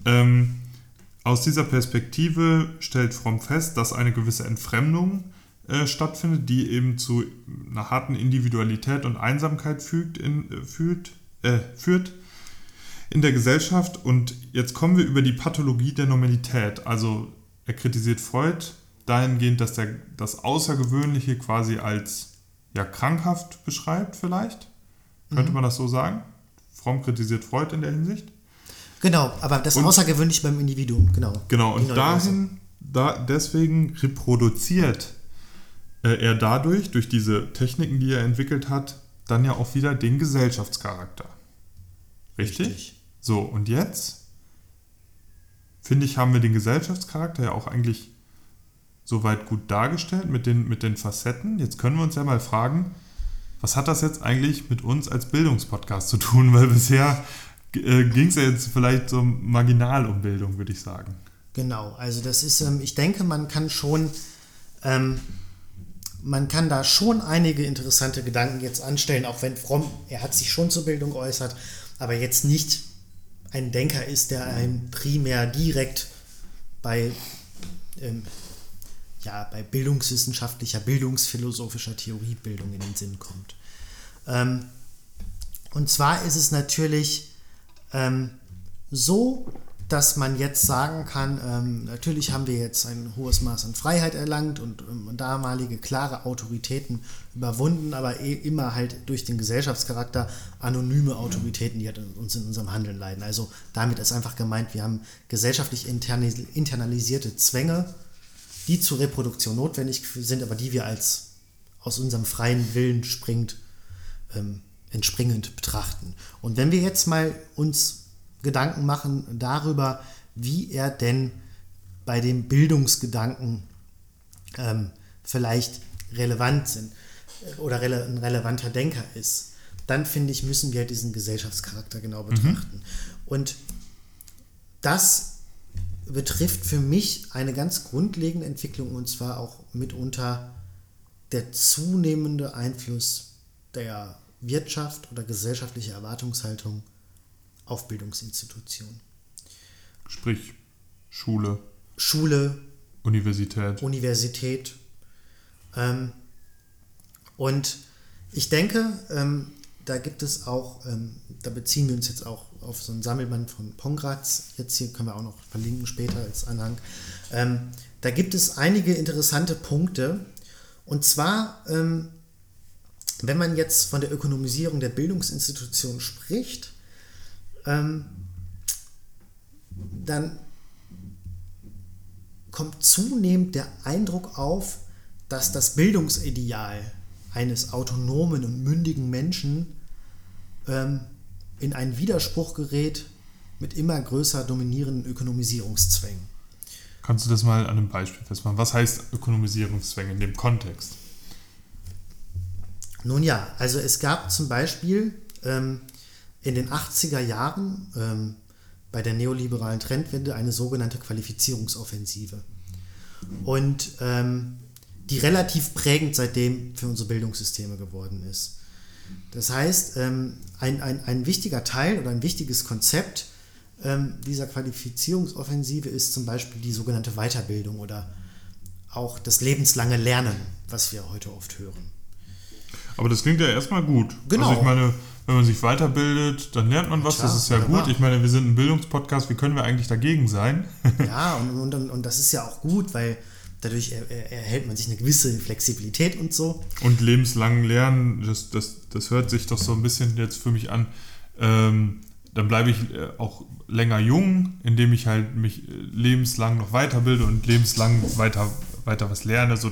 S1: Ähm, aus dieser Perspektive stellt Fromm fest, dass eine gewisse Entfremdung äh, stattfindet, die eben zu einer harten Individualität und Einsamkeit fügt, in, äh, führt, äh, führt in der Gesellschaft. Und jetzt kommen wir über die Pathologie der Normalität. Also er kritisiert Freud dahingehend, dass er das Außergewöhnliche quasi als ja, krankhaft beschreibt vielleicht. Könnte man das so sagen? Fromm kritisiert Freud in der Hinsicht.
S2: Genau, aber das
S1: Und-
S2: Außergewöhnliche beim Individuum, genau.
S1: Genau, und dahin, da, deswegen reproduziert äh, er dadurch, durch diese Techniken, die er entwickelt hat, dann ja auch wieder den Gesellschaftscharakter. Richtig?
S2: Richtig.
S1: So, und jetzt, finde ich, haben wir den Gesellschaftscharakter ja auch eigentlich soweit gut dargestellt mit den, mit den Facetten. Jetzt können wir uns ja mal fragen, was hat das jetzt eigentlich mit uns als Bildungspodcast zu tun? Weil bisher äh, ging es ja jetzt vielleicht so marginal um Bildung, würde ich sagen.
S2: Genau, also das ist, ähm, ich denke, man kann schon, ähm, man kann da schon einige interessante Gedanken jetzt anstellen, auch wenn Fromm, er hat sich schon zur Bildung geäußert, aber jetzt nicht ein Denker ist, der einem primär direkt bei, ähm, ja, bei bildungswissenschaftlicher, bildungsphilosophischer Theoriebildung in den Sinn kommt. Ähm, und zwar ist es natürlich ähm, so, dass man jetzt sagen kann, ähm, natürlich haben wir jetzt ein hohes Maß an Freiheit erlangt und ähm, damalige klare Autoritäten überwunden, aber eh immer halt durch den Gesellschaftscharakter anonyme Autoritäten, die halt uns in unserem Handeln leiden. Also damit ist einfach gemeint, wir haben gesellschaftlich internalisierte Zwänge, die zur Reproduktion notwendig sind, aber die wir als aus unserem freien Willen springt, ähm, entspringend betrachten. Und wenn wir jetzt mal uns Gedanken machen darüber, wie er denn bei dem Bildungsgedanken ähm, vielleicht relevant sind äh, oder rele ein relevanter Denker ist, dann finde ich, müssen wir diesen Gesellschaftscharakter genau mhm. betrachten. Mhm. Und das betrifft für mich eine ganz grundlegende Entwicklung und zwar auch mitunter der zunehmende Einfluss der Wirtschaft oder gesellschaftliche Erwartungshaltung auf Bildungsinstitutionen.
S1: Sprich Schule.
S2: Schule.
S1: Universität.
S2: Universität. Ähm, und ich denke, ähm, da gibt es auch, ähm, da beziehen wir uns jetzt auch auf so ein Sammelband von Pongratz. Jetzt hier können wir auch noch verlinken später als Anhang. Ähm, da gibt es einige interessante Punkte. Und zwar, ähm, wenn man jetzt von der Ökonomisierung der Bildungsinstitutionen spricht, ähm, dann kommt zunehmend der Eindruck auf, dass das Bildungsideal eines autonomen und mündigen Menschen ähm, in einen Widerspruch gerät mit immer größer dominierenden Ökonomisierungszwängen.
S1: Kannst du das mal an einem Beispiel festmachen? Was heißt Ökonomisierungszwänge in dem Kontext?
S2: Nun ja, also es gab zum Beispiel ähm, in den 80er Jahren ähm, bei der neoliberalen Trendwende eine sogenannte Qualifizierungsoffensive. Und ähm, die relativ prägend seitdem für unsere Bildungssysteme geworden ist. Das heißt, ähm, ein, ein, ein wichtiger Teil oder ein wichtiges Konzept ähm, dieser Qualifizierungsoffensive ist zum Beispiel die sogenannte Weiterbildung oder auch das lebenslange Lernen, was wir heute oft hören.
S1: Aber das klingt ja erstmal gut.
S2: Genau.
S1: Also ich meine, wenn man sich weiterbildet, dann lernt man was, Klar, das ist ja wunderbar. gut. Ich meine, wir sind ein Bildungspodcast, wie können wir eigentlich dagegen sein?
S2: ja, und, und, und das ist ja auch gut, weil dadurch er, er, erhält man sich eine gewisse Flexibilität und so.
S1: Und lebenslang lernen, das, das, das hört sich doch so ein bisschen jetzt für mich an. Ähm, dann bleibe ich äh, auch länger jung, indem ich halt mich äh, lebenslang noch weiterbilde und lebenslang weiter weiter was lerne, so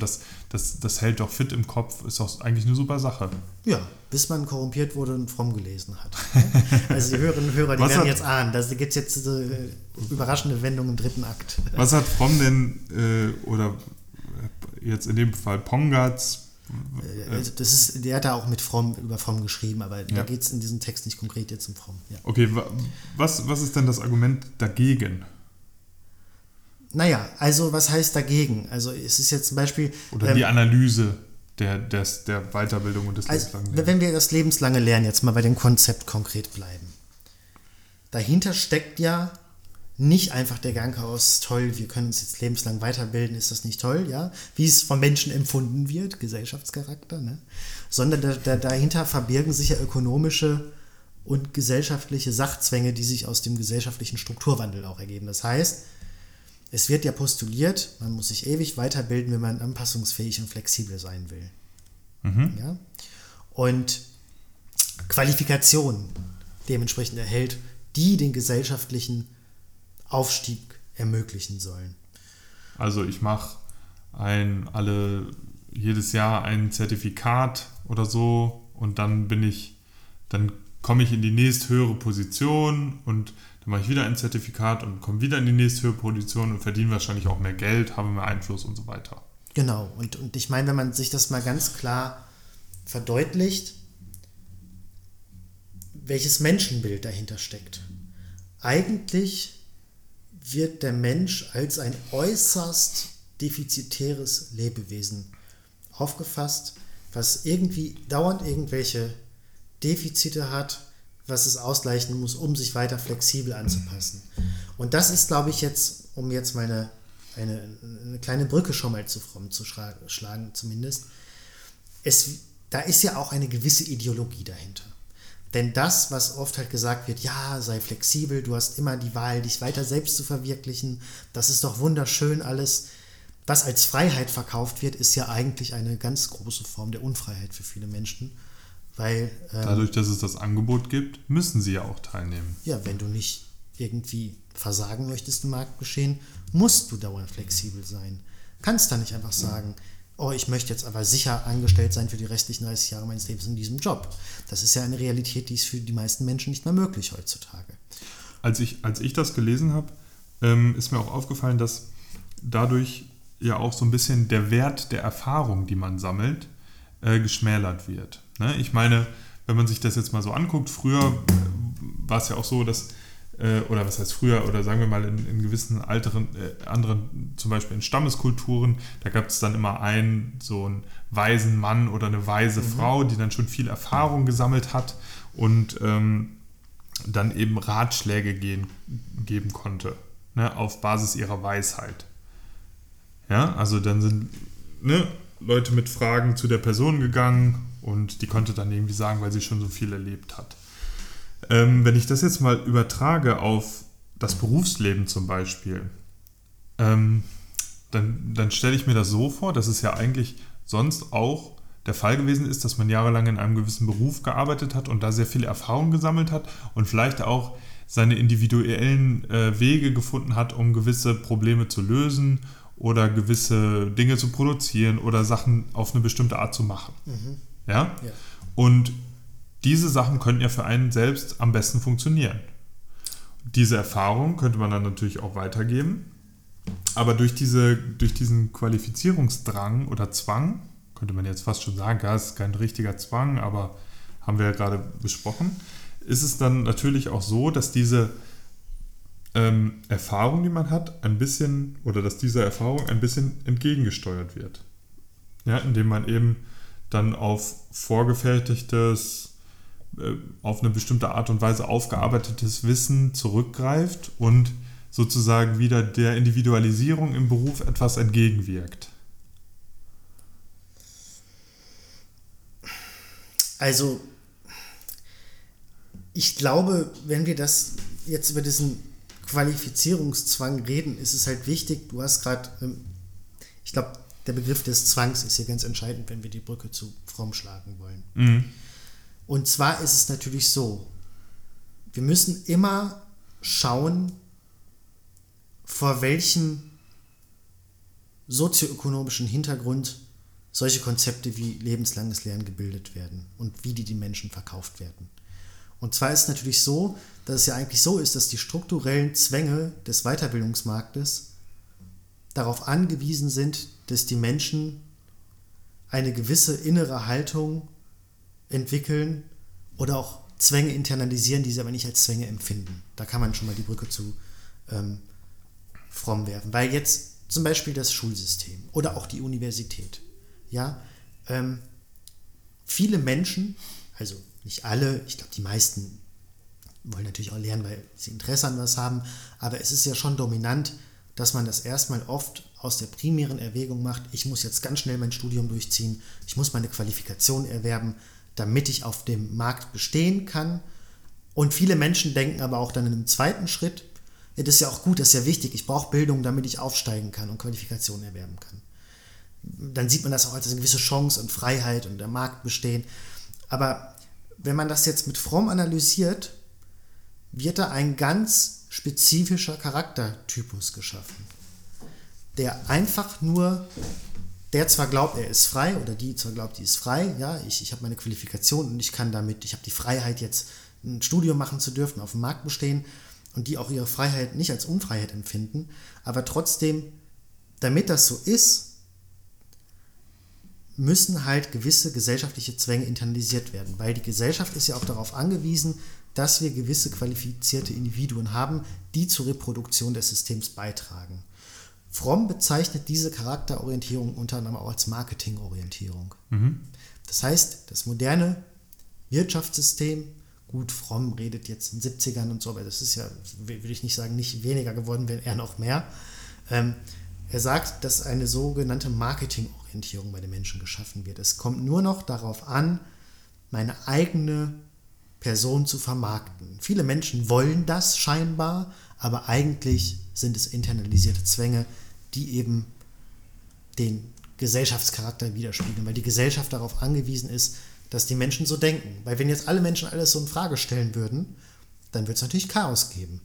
S1: das, das, hält doch fit im Kopf, ist doch eigentlich eine super Sache.
S2: Ja, bis man korrumpiert wurde und fromm gelesen hat. also die Hörerinnen und Hörer, die was werden hat, jetzt ahnen, da gibt es jetzt diese äh, überraschende Wendung im dritten Akt.
S1: Was hat Fromm denn, äh, oder jetzt in dem Fall Pongatz,
S2: äh, also das ist, der hat da auch mit Fromm über Fromm geschrieben, aber ja. da geht es in diesem Text nicht konkret jetzt um Fromm.
S1: Ja. Okay, was, was ist denn das Argument dagegen?
S2: Naja, also was heißt dagegen? Also es ist jetzt zum Beispiel...
S1: Oder ähm, die Analyse der, des, der Weiterbildung und des
S2: also, lebenslangen Lernens. Wenn wir das lebenslange Lernen jetzt mal bei dem Konzept konkret bleiben. Dahinter steckt ja nicht einfach der Gedanke aus, toll, wir können uns jetzt lebenslang weiterbilden, ist das nicht toll, ja? Wie es von Menschen empfunden wird, Gesellschaftscharakter, ne? Sondern da, da, dahinter verbirgen sich ja ökonomische und gesellschaftliche Sachzwänge, die sich aus dem gesellschaftlichen Strukturwandel auch ergeben. Das heißt, es wird ja postuliert, man muss sich ewig weiterbilden, wenn man anpassungsfähig und flexibel sein will. Mhm. Ja? Und Qualifikation dementsprechend erhält, die den gesellschaftlichen Aufstieg ermöglichen sollen.
S1: Also ich mache ein alle jedes Jahr ein Zertifikat oder so und dann bin ich, dann komme ich in die nächsthöhere Position und dann mache ich wieder ein Zertifikat und komme wieder in die nächste Position und verdiene wahrscheinlich auch mehr Geld, habe mehr Einfluss und so weiter.
S2: Genau, und, und ich meine, wenn man sich das mal ganz klar verdeutlicht, welches Menschenbild dahinter steckt. Eigentlich wird der Mensch als ein äußerst defizitäres Lebewesen aufgefasst, was irgendwie dauernd irgendwelche Defizite hat, was es ausgleichen muss, um sich weiter flexibel anzupassen. Und das ist, glaube ich, jetzt, um jetzt meine eine, eine kleine Brücke schon mal zu fromm zu schlagen, zumindest. Es, da ist ja auch eine gewisse Ideologie dahinter. Denn das, was oft halt gesagt wird, ja, sei flexibel, du hast immer die Wahl, dich weiter selbst zu verwirklichen, das ist doch wunderschön alles. Was als Freiheit verkauft wird, ist ja eigentlich eine ganz große Form der Unfreiheit für viele Menschen. Weil,
S1: ähm, Dadurch, dass es das Angebot gibt, müssen sie ja auch teilnehmen.
S2: Ja, wenn du nicht irgendwie versagen möchtest im Marktgeschehen, musst du dauernd flexibel sein. Kannst da nicht einfach sagen, oh, ich möchte jetzt aber sicher angestellt sein für die restlichen 30 Jahre meines Lebens in diesem Job. Das ist ja eine Realität, die ist für die meisten Menschen nicht mehr möglich heutzutage.
S1: Als ich, als ich das gelesen habe, ähm, ist mir auch aufgefallen, dass dadurch ja auch so ein bisschen der Wert der Erfahrung, die man sammelt, äh, geschmälert wird. Ne? Ich meine, wenn man sich das jetzt mal so anguckt, früher war es ja auch so, dass äh, oder was heißt früher, oder sagen wir mal in, in gewissen alteren, äh, anderen, zum Beispiel in Stammeskulturen, da gab es dann immer einen, so einen weisen Mann oder eine weise mhm. Frau, die dann schon viel Erfahrung gesammelt hat und ähm, dann eben Ratschläge gehen, geben konnte, ne, auf Basis ihrer Weisheit. Ja, also dann sind ne, Leute mit Fragen zu der Person gegangen und die konnte dann irgendwie sagen, weil sie schon so viel erlebt hat. Ähm, wenn ich das jetzt mal übertrage auf das Berufsleben zum Beispiel, ähm, dann, dann stelle ich mir das so vor, dass es ja eigentlich sonst auch der Fall gewesen ist, dass man jahrelang in einem gewissen Beruf gearbeitet hat und da sehr viele Erfahrungen gesammelt hat und vielleicht auch seine individuellen äh, Wege gefunden hat, um gewisse Probleme zu lösen oder gewisse Dinge zu produzieren oder Sachen auf eine bestimmte Art zu machen. Mhm. Ja? ja? Und diese Sachen könnten ja für einen selbst am besten funktionieren. Diese Erfahrung könnte man dann natürlich auch weitergeben. Aber durch, diese, durch diesen Qualifizierungsdrang oder Zwang, könnte man jetzt fast schon sagen, ja, es ist kein richtiger Zwang, aber haben wir ja gerade besprochen, ist es dann natürlich auch so, dass diese ähm, Erfahrung, die man hat, ein bisschen, oder dass dieser Erfahrung ein bisschen entgegengesteuert wird. Ja, indem man eben dann auf vorgefertigtes äh, auf eine bestimmte Art und Weise aufgearbeitetes Wissen zurückgreift und sozusagen wieder der Individualisierung im Beruf etwas entgegenwirkt.
S2: Also, ich glaube, wenn wir das jetzt über diesen Qualifizierungszwang reden, ist es halt wichtig, du hast gerade, ähm, ich glaube, der Begriff des Zwangs ist hier ganz entscheidend, wenn wir die Brücke zu Fromm schlagen wollen. Mhm. Und zwar ist es natürlich so, wir müssen immer schauen, vor welchem sozioökonomischen Hintergrund solche Konzepte wie lebenslanges Lernen gebildet werden und wie die den Menschen verkauft werden. Und zwar ist es natürlich so, dass es ja eigentlich so ist, dass die strukturellen Zwänge des Weiterbildungsmarktes darauf angewiesen sind, dass die Menschen eine gewisse innere Haltung entwickeln oder auch Zwänge internalisieren, die sie aber nicht als Zwänge empfinden. Da kann man schon mal die Brücke zu ähm, fromm werfen. Weil jetzt zum Beispiel das Schulsystem oder auch die Universität, ja, ähm, viele Menschen, also nicht alle, ich glaube die meisten wollen natürlich auch lernen, weil sie Interesse an was haben, aber es ist ja schon dominant, dass man das erstmal oft aus der primären Erwägung macht, ich muss jetzt ganz schnell mein Studium durchziehen, ich muss meine Qualifikation erwerben, damit ich auf dem Markt bestehen kann. Und viele Menschen denken aber auch dann in einem zweiten Schritt, das ist ja auch gut, das ist ja wichtig, ich brauche Bildung, damit ich aufsteigen kann und Qualifikationen erwerben kann. Dann sieht man das auch als eine gewisse Chance und Freiheit und der Markt bestehen. Aber wenn man das jetzt mit Fromm analysiert, wird da ein ganz spezifischer Charaktertypus geschaffen, der einfach nur der zwar glaubt, er ist frei oder die zwar glaubt, die ist frei, ja, ich, ich habe meine Qualifikation und ich kann damit, ich habe die Freiheit jetzt ein Studium machen zu dürfen, auf dem Markt bestehen und die auch ihre Freiheit nicht als Unfreiheit empfinden, aber trotzdem, damit das so ist, müssen halt gewisse gesellschaftliche Zwänge internalisiert werden, weil die Gesellschaft ist ja auch darauf angewiesen, dass wir gewisse qualifizierte Individuen haben, die zur Reproduktion des Systems beitragen. Fromm bezeichnet diese Charakterorientierung unter anderem auch als Marketingorientierung. Mhm. Das heißt, das moderne Wirtschaftssystem, gut, Fromm redet jetzt in den 70ern und so, aber das ist ja, will ich nicht sagen, nicht weniger geworden, wenn eher noch mehr. Ähm, er sagt, dass eine sogenannte Marketingorientierung bei den Menschen geschaffen wird. Es kommt nur noch darauf an, meine eigene Person zu vermarkten. Viele Menschen wollen das scheinbar, aber eigentlich sind es internalisierte Zwänge, die eben den Gesellschaftscharakter widerspiegeln, weil die Gesellschaft darauf angewiesen ist, dass die Menschen so denken. Weil wenn jetzt alle Menschen alles so in Frage stellen würden, dann wird es natürlich Chaos geben.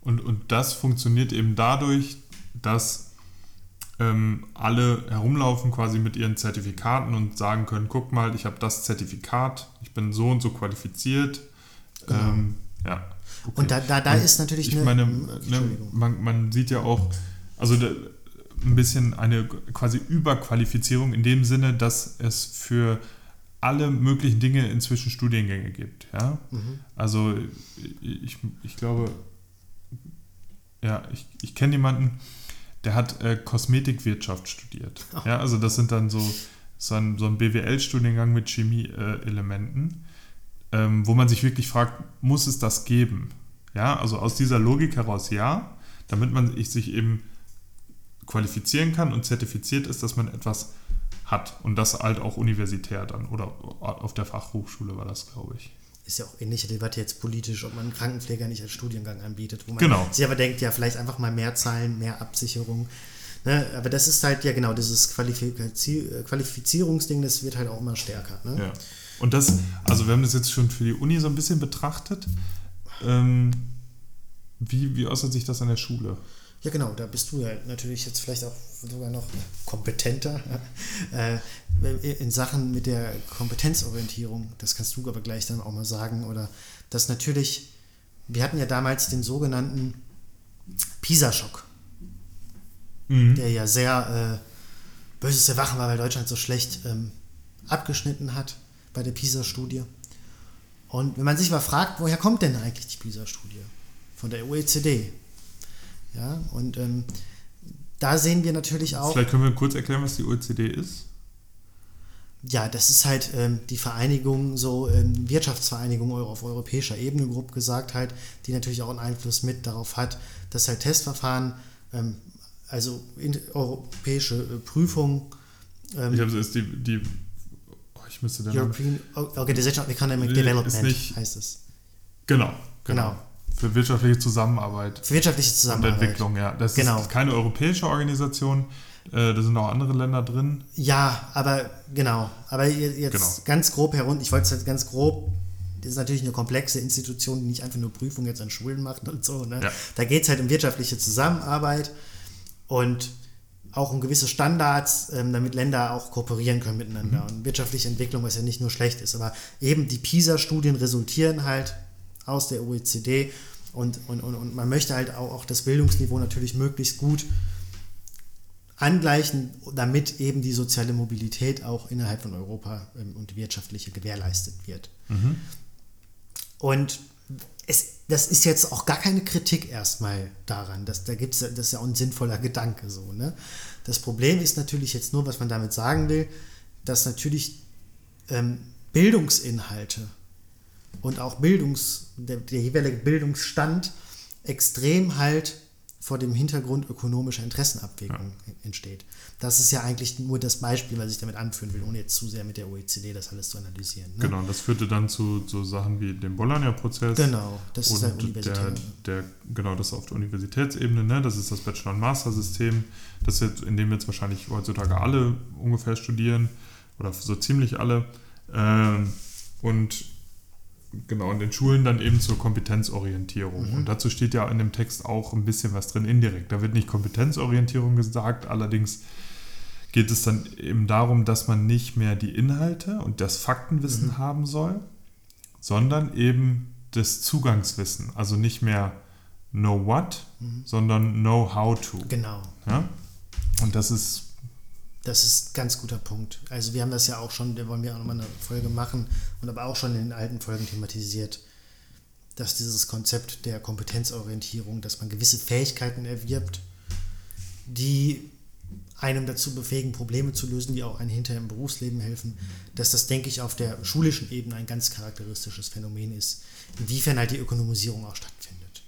S1: Und, und das funktioniert eben dadurch, dass ähm, alle herumlaufen quasi mit ihren Zertifikaten und sagen können, guck mal, ich habe das Zertifikat, ich bin so und so qualifiziert. Genau. Ähm, ja.
S2: Okay. Und da, da, da ist natürlich
S1: ich eine. Meine, ne, man, man sieht ja auch, also de, ein bisschen eine quasi Überqualifizierung in dem Sinne, dass es für alle möglichen Dinge inzwischen Studiengänge gibt. Ja? Mhm. Also ich, ich glaube, ja, ich, ich kenne jemanden, der hat äh, Kosmetikwirtschaft studiert. Oh. Ja, also das sind dann so, so ein, so ein BWL-Studiengang mit Chemie-Elementen, äh, ähm, wo man sich wirklich fragt, muss es das geben? Ja, also aus dieser Logik heraus ja, damit man sich eben qualifizieren kann und zertifiziert ist, dass man etwas hat. Und das halt auch universitär dann oder auf der Fachhochschule war das, glaube ich
S2: ist ja auch ähnliche Debatte jetzt politisch, ob man Krankenpfleger nicht als Studiengang anbietet, wo man
S1: genau.
S2: sich aber denkt, ja, vielleicht einfach mal mehr Zahlen, mehr Absicherung. Ne? Aber das ist halt, ja genau, dieses Qualifizier Qualifizierungsding, das wird halt auch immer stärker. Ne?
S1: Ja. Und das, also wir haben das jetzt schon für die Uni so ein bisschen betrachtet. Ähm, wie, wie äußert sich das an der Schule?
S2: Ja, genau, da bist du ja natürlich jetzt vielleicht auch sogar noch kompetenter äh, in Sachen mit der Kompetenzorientierung. Das kannst du aber gleich dann auch mal sagen. Oder dass natürlich, wir hatten ja damals den sogenannten PISA-Schock, mhm. der ja sehr äh, böses Erwachen war, weil Deutschland so schlecht ähm, abgeschnitten hat bei der PISA-Studie. Und wenn man sich mal fragt, woher kommt denn eigentlich die PISA-Studie? Von der OECD. Ja, und ähm, da sehen wir natürlich auch.
S1: Vielleicht können wir kurz erklären, was die OECD ist.
S2: Ja, das ist halt ähm, die Vereinigung, so ähm, Wirtschaftsvereinigung auf europäischer Ebene, grob gesagt halt, die natürlich auch einen Einfluss mit darauf hat, dass halt Testverfahren, ähm, also europäische äh, Prüfungen.
S1: Ähm, ich habe es ist die, die oh, ich müsste dann.
S2: European Organization of Economic Development heißt es.
S1: Genau, genau. genau. Für wirtschaftliche Zusammenarbeit.
S2: Für wirtschaftliche Zusammenarbeit.
S1: Und Entwicklung, ja. Das genau. ist keine europäische Organisation. Äh, da sind auch andere Länder drin.
S2: Ja, aber genau. Aber jetzt genau. ganz grob herunter, ich wollte es jetzt ganz grob das ist natürlich eine komplexe Institution, die nicht einfach nur Prüfungen jetzt an Schulen macht und so. Ne? Ja. Da geht es halt um wirtschaftliche Zusammenarbeit und auch um gewisse Standards, ähm, damit Länder auch kooperieren können miteinander. Mhm. Und wirtschaftliche Entwicklung, was ja nicht nur schlecht ist. Aber eben die PISA-Studien resultieren halt aus der OECD und, und, und, und man möchte halt auch, auch das Bildungsniveau natürlich möglichst gut angleichen, damit eben die soziale Mobilität auch innerhalb von Europa ähm, und die wirtschaftliche gewährleistet wird. Mhm. Und es, das ist jetzt auch gar keine Kritik erstmal daran. Dass, da gibt's, das ist ja auch ein sinnvoller Gedanke so. Ne? Das Problem ist natürlich jetzt nur, was man damit sagen will, dass natürlich ähm, Bildungsinhalte und auch Bildungs, der, der jeweilige Bildungsstand extrem halt vor dem Hintergrund ökonomischer Interessenabwägung ja. entsteht. Das ist ja eigentlich nur das Beispiel, was ich damit anführen will, ohne jetzt zu sehr mit der OECD das alles zu analysieren.
S1: Ne? Genau, das führte dann zu so Sachen wie dem Bologna-Prozess.
S2: Genau, das ist
S1: der. Der, der, genau, das auf der Universitätsebene, ne? das ist das Bachelor- und Master-System, das jetzt, in dem jetzt wahrscheinlich heutzutage alle ungefähr studieren oder so ziemlich alle. Ähm, und genau, in den Schulen dann eben zur Kompetenzorientierung. Mhm. Und dazu steht ja in dem Text auch ein bisschen was drin, indirekt. Da wird nicht Kompetenzorientierung gesagt, allerdings geht es dann eben darum, dass man nicht mehr die Inhalte und das Faktenwissen mhm. haben soll, sondern eben das Zugangswissen. Also nicht mehr know what, mhm. sondern know how to.
S2: Genau.
S1: Ja? Und das ist
S2: Das ist ein ganz guter Punkt. Also wir haben das ja auch schon, da wollen wir auch nochmal eine Folge machen und aber auch schon in den alten Folgen thematisiert, dass dieses Konzept der Kompetenzorientierung, dass man gewisse Fähigkeiten erwirbt, die einem dazu befähigen, Probleme zu lösen, die auch einem hinterher im Berufsleben helfen, dass das, denke ich, auf der schulischen Ebene ein ganz charakteristisches Phänomen ist, inwiefern halt die Ökonomisierung auch stattfindet.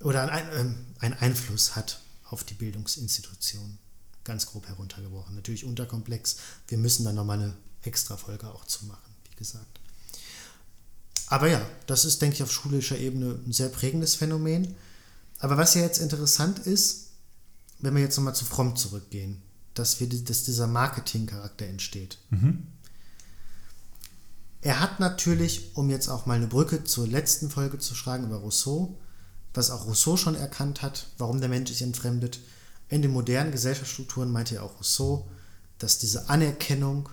S2: Oder einen, Einfluss hat auf die Bildungsinstitutionen ganz grob heruntergebrochen. Natürlich unterkomplex. Wir müssen dann nochmal eine extra Folge auch zu machen, wie gesagt. Aber ja, das ist, denke ich, auf schulischer Ebene ein sehr prägendes Phänomen. Aber was ja jetzt interessant ist, wenn wir jetzt nochmal zu Fromm zurückgehen, dass, wir, dass dieser Marketing-Charakter entsteht. Mhm. Er hat natürlich, um jetzt auch mal eine Brücke zur letzten Folge zu schlagen über Rousseau, was auch Rousseau schon erkannt hat, warum der Mensch sich entfremdet, in den modernen Gesellschaftsstrukturen meinte ja auch Rousseau, dass diese Anerkennung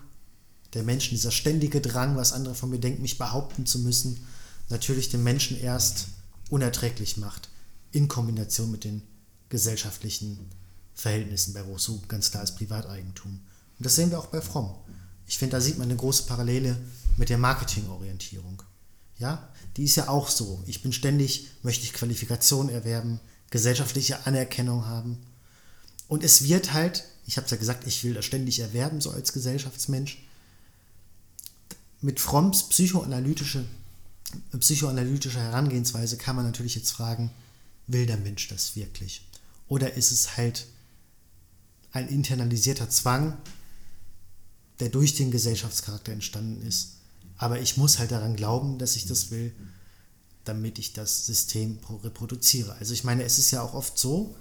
S2: der Menschen, dieser ständige Drang, was andere von mir denken, mich behaupten zu müssen, natürlich den Menschen erst unerträglich macht, in Kombination mit den gesellschaftlichen Verhältnissen bei Rousseau, ganz klar als Privateigentum. Und das sehen wir auch bei Fromm. Ich finde, da sieht man eine große Parallele mit der Marketingorientierung. Ja, die ist ja auch so. Ich bin ständig, möchte ich Qualifikation erwerben, gesellschaftliche Anerkennung haben. Und es wird halt, ich habe es ja gesagt, ich will das ständig erwerben, so als Gesellschaftsmensch. Mit Fromms psychoanalytische, psychoanalytischer Herangehensweise kann man natürlich jetzt fragen, will der Mensch das wirklich? Oder ist es halt ein internalisierter Zwang, der durch den Gesellschaftscharakter entstanden ist? Aber ich muss halt daran glauben, dass ich das will, damit ich das System reproduziere. Also ich meine, es ist ja auch oft so,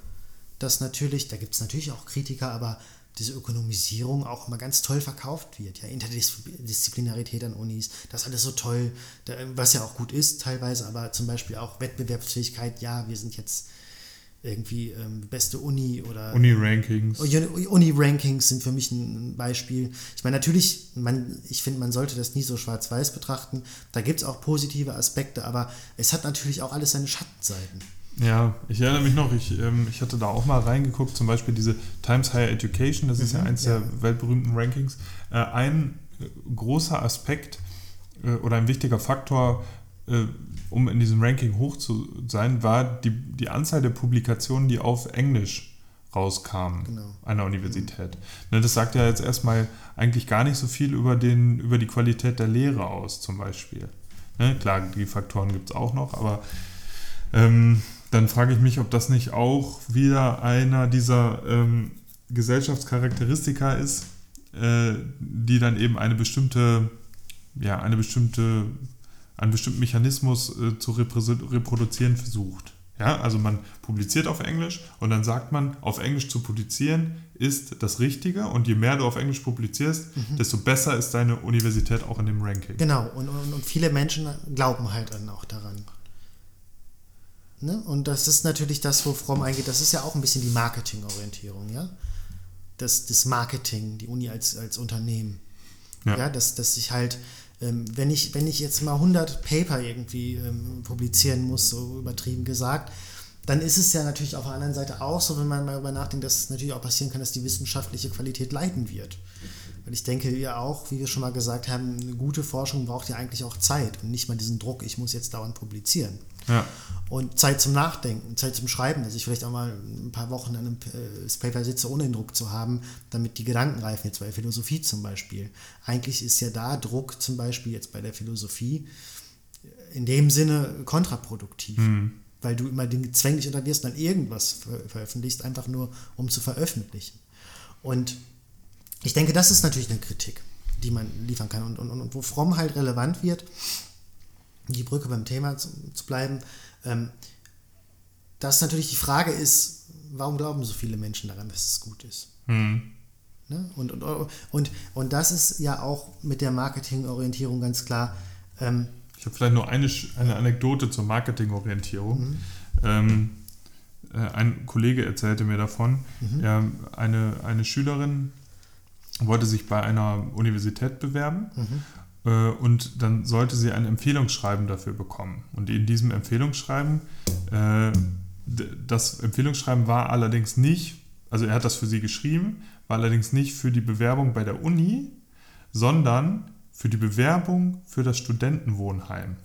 S2: dass natürlich, da gibt es natürlich auch Kritiker, aber diese Ökonomisierung auch mal ganz toll verkauft wird. Ja, Interdisziplinarität an Unis, das ist alles so toll, was ja auch gut ist teilweise, aber zum Beispiel auch Wettbewerbsfähigkeit, ja, wir sind jetzt irgendwie ähm, beste Uni oder
S1: Uni-Rankings.
S2: Uni-Rankings sind für mich ein Beispiel. Ich meine, natürlich, man, ich finde, man sollte das nie so schwarz-weiß betrachten. Da gibt es auch positive Aspekte, aber es hat natürlich auch alles seine Schattenseiten.
S1: Ja, ich erinnere mich noch, ich, ähm, ich hatte da auch mal reingeguckt, zum Beispiel diese Times Higher Education, das ist ja mhm, eins ja. der weltberühmten Rankings. Äh, ein äh, großer Aspekt äh, oder ein wichtiger Faktor, äh, um in diesem Ranking hoch zu sein, war die, die Anzahl der Publikationen, die auf Englisch rauskamen genau. einer Universität. Mhm. Ne, das sagt ja jetzt erstmal eigentlich gar nicht so viel über, den, über die Qualität der Lehre aus, zum Beispiel. Ne, klar, die Faktoren gibt es auch noch, aber ähm, dann frage ich mich, ob das nicht auch wieder einer dieser ähm, Gesellschaftscharakteristika ist, äh, die dann eben eine bestimmte, ja, eine bestimmte, einen bestimmten Mechanismus äh, zu reproduzieren versucht. Ja, also man publiziert auf Englisch und dann sagt man, auf Englisch zu publizieren ist das Richtige und je mehr du auf Englisch publizierst, mhm. desto besser ist deine Universität auch in dem Ranking.
S2: Genau, und, und, und viele Menschen glauben halt dann auch daran. Ne? Und das ist natürlich das, wo Fromm eingeht. Das ist ja auch ein bisschen die Marketingorientierung, ja. Das, das Marketing, die Uni als, als Unternehmen. Ja, ja dass, dass ich halt, ähm, wenn, ich, wenn ich jetzt mal 100 Paper irgendwie ähm, publizieren muss, so übertrieben gesagt, dann ist es ja natürlich auf der anderen Seite auch so, wenn man mal darüber nachdenkt, dass es natürlich auch passieren kann, dass die wissenschaftliche Qualität leiden wird. Weil ich denke ja auch, wie wir schon mal gesagt haben, eine gute Forschung braucht ja eigentlich auch Zeit und nicht mal diesen Druck, ich muss jetzt dauernd publizieren. Ja. Und Zeit zum Nachdenken, Zeit zum Schreiben, dass ich vielleicht auch mal ein paar Wochen an einem äh, Paper sitze, ohne den Druck zu haben, damit die Gedanken reifen, jetzt bei der Philosophie zum Beispiel. Eigentlich ist ja da Druck zum Beispiel jetzt bei der Philosophie in dem Sinne kontraproduktiv. Mhm. Weil du immer den zwänglich unterwirst und dann irgendwas ver veröffentlichst, einfach nur um zu veröffentlichen. Und ich denke, das ist natürlich eine Kritik, die man liefern kann. Und, und, und wo Fromm halt relevant wird, die Brücke beim Thema zu, zu bleiben, ähm, dass natürlich die Frage ist, warum glauben so viele Menschen daran, dass es gut ist? Hm. Ne? Und, und, und, und das ist ja auch mit der Marketingorientierung ganz klar. Ähm,
S1: ich habe vielleicht nur eine, eine Anekdote zur Marketingorientierung. Mhm. Ähm, äh, ein Kollege erzählte mir davon, mhm. ja, eine, eine Schülerin wollte sich bei einer Universität bewerben mhm. Äh, und dann sollte sie ein Empfehlungsschreiben dafür bekommen. Und in diesem Empfehlungsschreiben, äh, das Empfehlungsschreiben war allerdings nicht also er hat das für sie geschrieben, war allerdings nicht für die Bewerbung bei der Uni, sondern für die Bewerbung für das Studentenwohnheim.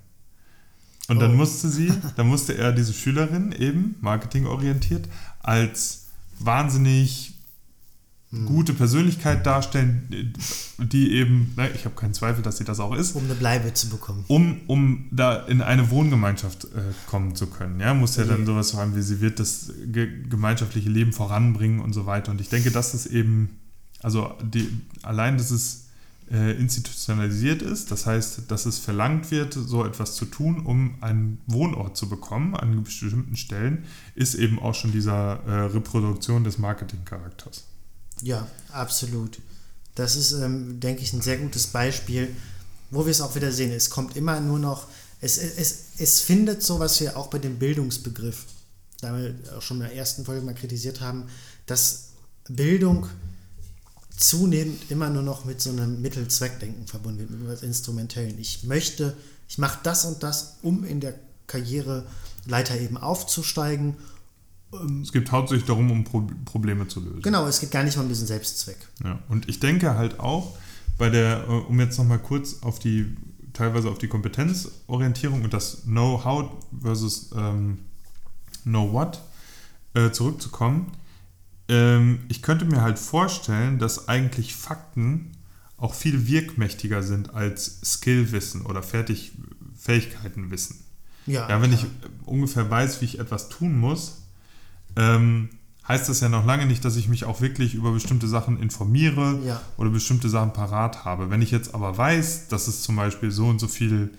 S1: Und dann
S2: Oh.
S1: musste sie, dann musste er diese Schülerin eben, marketingorientiert, als wahnsinnig gute Persönlichkeit darstellen, die eben, ne, ich habe keinen Zweifel, dass sie das auch ist,
S2: Um eine Bleibe zu bekommen.
S1: um, um da in eine Wohngemeinschaft äh, kommen zu können. Ja, muss ja dann
S2: Okay.
S1: sowas haben wie sie wird das ge gemeinschaftliche Leben voranbringen und so weiter. Und ich denke, dass es eben, also die, allein, dass es äh, institutionalisiert ist, das heißt, dass es verlangt wird, so etwas zu tun, um einen Wohnort zu bekommen an bestimmten Stellen, ist eben auch schon dieser äh, Reproduktion des Marketingcharakters.
S2: Ja, absolut. Das ist, ähm, denke ich, ein sehr gutes Beispiel, wo wir es auch wieder sehen. Es kommt immer nur noch, es, es, es findet so, was wir auch bei dem Bildungsbegriff, da wir auch schon in der ersten Folge mal kritisiert haben, dass Bildung zunehmend immer nur noch mit so einem Mittel-Zweck-Denken verbunden wird, mit etwas Instrumentellen. Ich möchte, ich mache das und das, um in der Karriereleiter eben aufzusteigen.
S1: Es geht hauptsächlich darum, um Pro Probleme zu lösen.
S2: Genau, es geht gar nicht mal um diesen Selbstzweck.
S1: Ja, und ich denke halt auch, bei der, äh, um jetzt nochmal kurz auf die, teilweise auf die Kompetenzorientierung und das Know-how versus ähm, Know-what äh, zurückzukommen, ähm, ich könnte mir halt vorstellen, dass eigentlich Fakten auch viel wirkmächtiger sind als Skillwissen oder Fertig Fähigkeitenwissen.
S2: Ja,
S1: Ja, wenn ich
S2: klar.
S1: ungefähr weiß, wie ich etwas tun muss, ähm, heißt das ja noch lange nicht, dass ich mich auch wirklich über bestimmte Sachen informiere
S2: Ja.
S1: oder bestimmte Sachen parat habe. Wenn ich jetzt aber weiß, dass es zum Beispiel so und so viel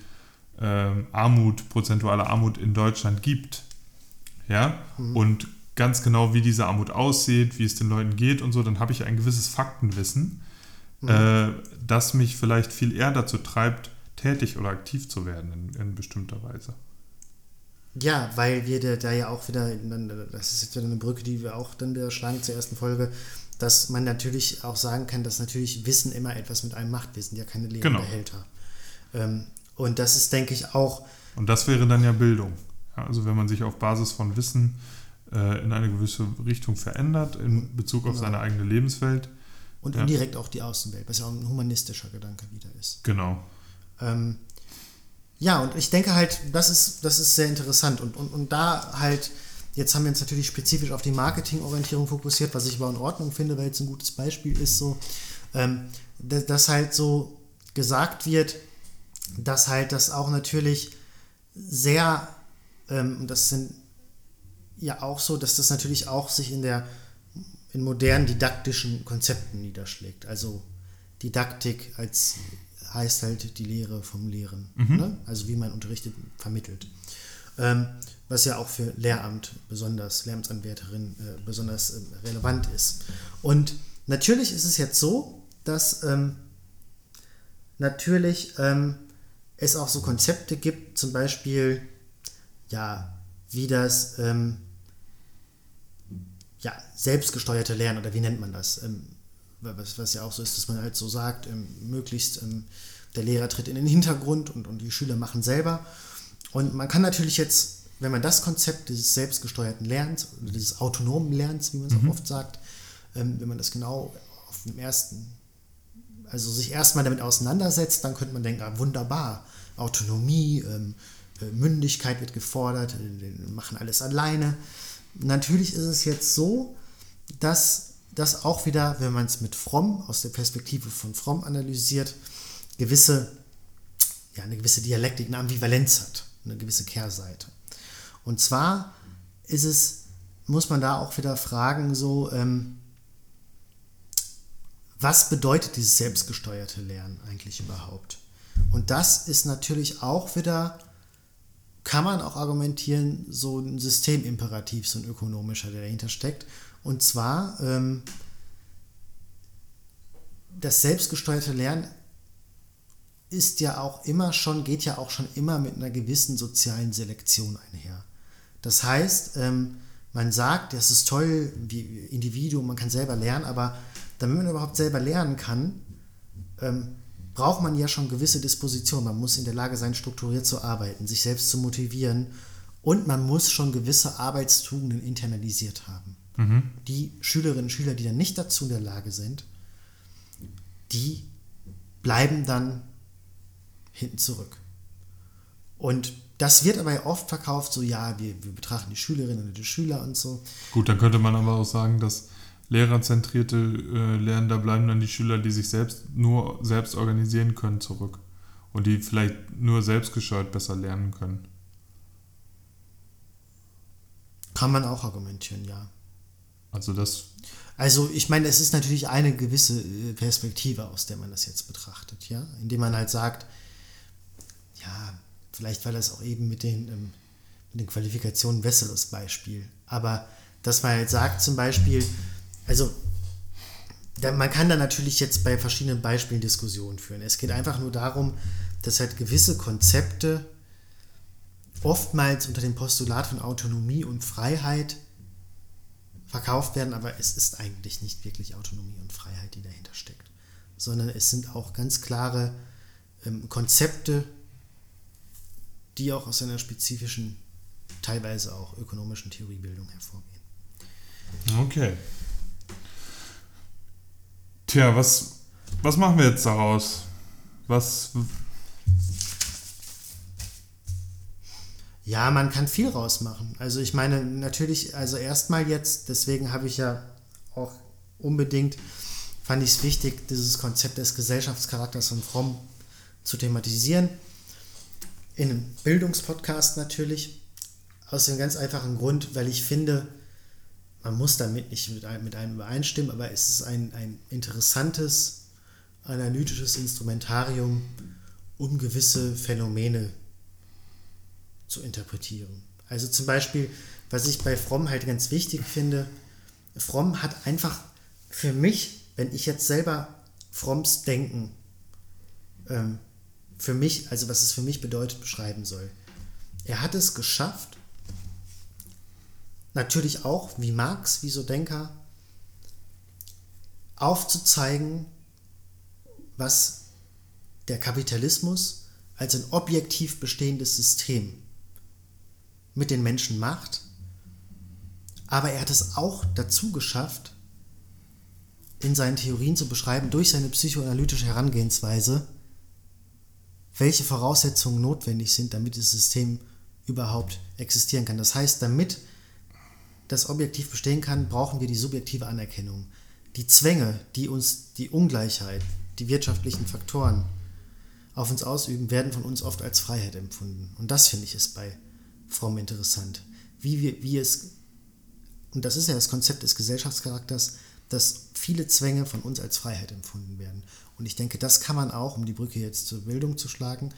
S1: ähm, Armut, prozentuale Armut in Deutschland gibt, ja,
S2: Mhm.
S1: und ganz genau, wie diese Armut aussieht, wie es den Leuten geht und so, dann habe ich ein gewisses Faktenwissen,
S2: Mhm.
S1: äh, das mich vielleicht viel eher dazu treibt, tätig oder aktiv zu werden in, in bestimmter Weise.
S2: Ja, weil wir da, da ja auch wieder, das ist jetzt wieder eine Brücke, die wir auch dann wieder schlagen zur ersten Folge, dass man natürlich auch sagen kann, dass natürlich Wissen immer etwas mit einem macht. Wir sind ja keine leeren
S1: Genau.
S2: Behälter. Ähm, und das ist, denke ich, auch,
S1: Und das wäre dann ja Bildung. Ja, also wenn man sich auf Basis von Wissen äh, in eine gewisse Richtung verändert in Bezug auf
S2: Genau.
S1: seine eigene Lebenswelt.
S2: und
S1: Ja.
S2: indirekt auch die Außenwelt, was ja auch ein humanistischer Gedanke wieder ist.
S1: Genau.
S2: Ähm, ja, und ich denke halt, das ist, das ist sehr interessant. Und, und, und da halt, jetzt haben wir uns natürlich spezifisch auf die Marketingorientierung fokussiert, was ich aber in Ordnung finde, weil es ein gutes Beispiel ist, so, ähm, dass, halt so gesagt wird, dass halt das auch natürlich sehr, ähm, das sind ja auch so, dass das natürlich auch sich in der in modernen didaktischen Konzepten niederschlägt. Also Didaktik als heißt halt die Lehre vom Lehren. Ne? Also wie man unterrichtet, vermittelt. Ähm, was ja auch für Lehramt besonders, Lehramtsanwärterin äh, besonders ähm, relevant ist. Und natürlich ist es jetzt so, dass ähm, natürlich ähm, es auch so Konzepte gibt, zum Beispiel, ja, wie das ähm, ja, selbstgesteuerte Lernen oder wie nennt man das? Was, was ja auch so ist, dass man halt so sagt, ähm, möglichst ähm, der Lehrer tritt in den Hintergrund und, und die Schüler machen selber. Und man kann natürlich jetzt, wenn man das Konzept dieses selbstgesteuerten Lernens dieses autonomen Lernens, wie man es auch oft sagt, ähm, wenn man das genau auf dem ersten, also sich erstmal damit auseinandersetzt, dann könnte man denken, ah, wunderbar, Autonomie, ähm, äh, Mündigkeit wird gefordert, machen alles alleine. Natürlich ist es jetzt so, dass das auch wieder, wenn man es mit Fromm, aus der Perspektive von Fromm analysiert, gewisse, ja, eine gewisse Dialektik, eine Ambivalenz hat, eine gewisse Kehrseite. Und zwar ist es, muss man da auch wieder fragen, so, ähm, was bedeutet dieses selbstgesteuerte Lernen eigentlich überhaupt? Und das ist natürlich auch wieder, kann man auch argumentieren, so ein Systemimperativ, so ein ökonomischer, der dahinter steckt. Und zwar, ähm, das selbstgesteuerte Lernen ist ja auch immer schon, geht ja auch schon immer mit einer gewissen sozialen Selektion einher. Das heißt, ähm, man sagt, das ist toll, wie Individuum, man kann selber lernen, aber damit man überhaupt selber lernen kann, ähm, braucht man ja schon gewisse Disposition. Man muss in der Lage sein, strukturiert zu arbeiten, sich selbst zu motivieren und man muss schon gewisse Arbeitstugenden internalisiert haben.
S1: Mhm.
S2: Die Schülerinnen und Schüler, die dann nicht dazu in der Lage sind, die bleiben dann hinten zurück. Und das wird aber oft verkauft, so ja, wir, wir betrachten die Schülerinnen und die Schüler und so.
S1: Gut, dann könnte man aber auch sagen, dass lehrerzentrierte äh, Lernen, da bleiben dann die Schüler, die sich selbst nur selbst organisieren können, zurück. Und die vielleicht nur selbstgesteuert besser lernen können.
S2: Kann man auch argumentieren, ja.
S1: Also das,
S2: Also ich meine, es ist natürlich eine gewisse äh, Perspektive, aus der man das jetzt betrachtet, ja, indem man halt sagt, ja, vielleicht war das auch eben mit den, ähm, mit den Qualifikationen besseres Beispiel, aber dass man halt sagt zum Beispiel, also man kann da natürlich jetzt bei verschiedenen Beispielen Diskussionen führen. Es geht einfach nur darum, dass halt gewisse Konzepte oftmals unter dem Postulat von Autonomie und Freiheit verkauft werden, aber es ist eigentlich nicht wirklich Autonomie und Freiheit, die dahinter steckt, sondern es sind auch ganz klare ähm, Konzepte, die auch aus einer spezifischen, teilweise auch ökonomischen Theoriebildung hervorgehen.
S1: okay. Tja, was, was machen wir jetzt daraus? Was,
S2: Ja, man kann viel rausmachen. Also ich meine, natürlich, also erstmal jetzt, deswegen habe ich ja auch unbedingt, fand ich es wichtig, dieses Konzept des Gesellschaftscharakters von Fromm zu thematisieren. In einem Bildungspodcast natürlich. Aus dem ganz einfachen Grund, weil ich finde, man muss damit nicht mit einem, mit einem übereinstimmen, aber es ist ein, ein interessantes analytisches Instrumentarium, um gewisse Phänomene zu interpretieren. Also zum Beispiel, was ich bei Fromm halt ganz wichtig finde, Fromm hat einfach für mich, wenn ich jetzt selber Fromms Denken ähm, für mich, also was es für mich bedeutet, beschreiben soll. Er hat es geschafft, natürlich auch wie Marx, wie so Denker, aufzuzeigen, was der Kapitalismus als ein objektiv bestehendes System mit den Menschen macht. Aber er hat es auch dazu geschafft, in seinen Theorien zu beschreiben, durch seine psychoanalytische Herangehensweise, welche Voraussetzungen notwendig sind, damit das System überhaupt existieren kann. Das heißt, damit das objektiv bestehen kann, brauchen wir die subjektive Anerkennung. Die Zwänge, die uns die Ungleichheit, die wirtschaftlichen Faktoren auf uns ausüben, werden von uns oft als Freiheit empfunden. Und das finde ich ist bei Fromm interessant. Wie, wir, wie es, und das ist ja das Konzept des Gesellschaftscharakters, dass viele Zwänge von uns als Freiheit empfunden werden. Und ich denke, das kann man auch, um die Brücke jetzt zur Bildung zu schlagen,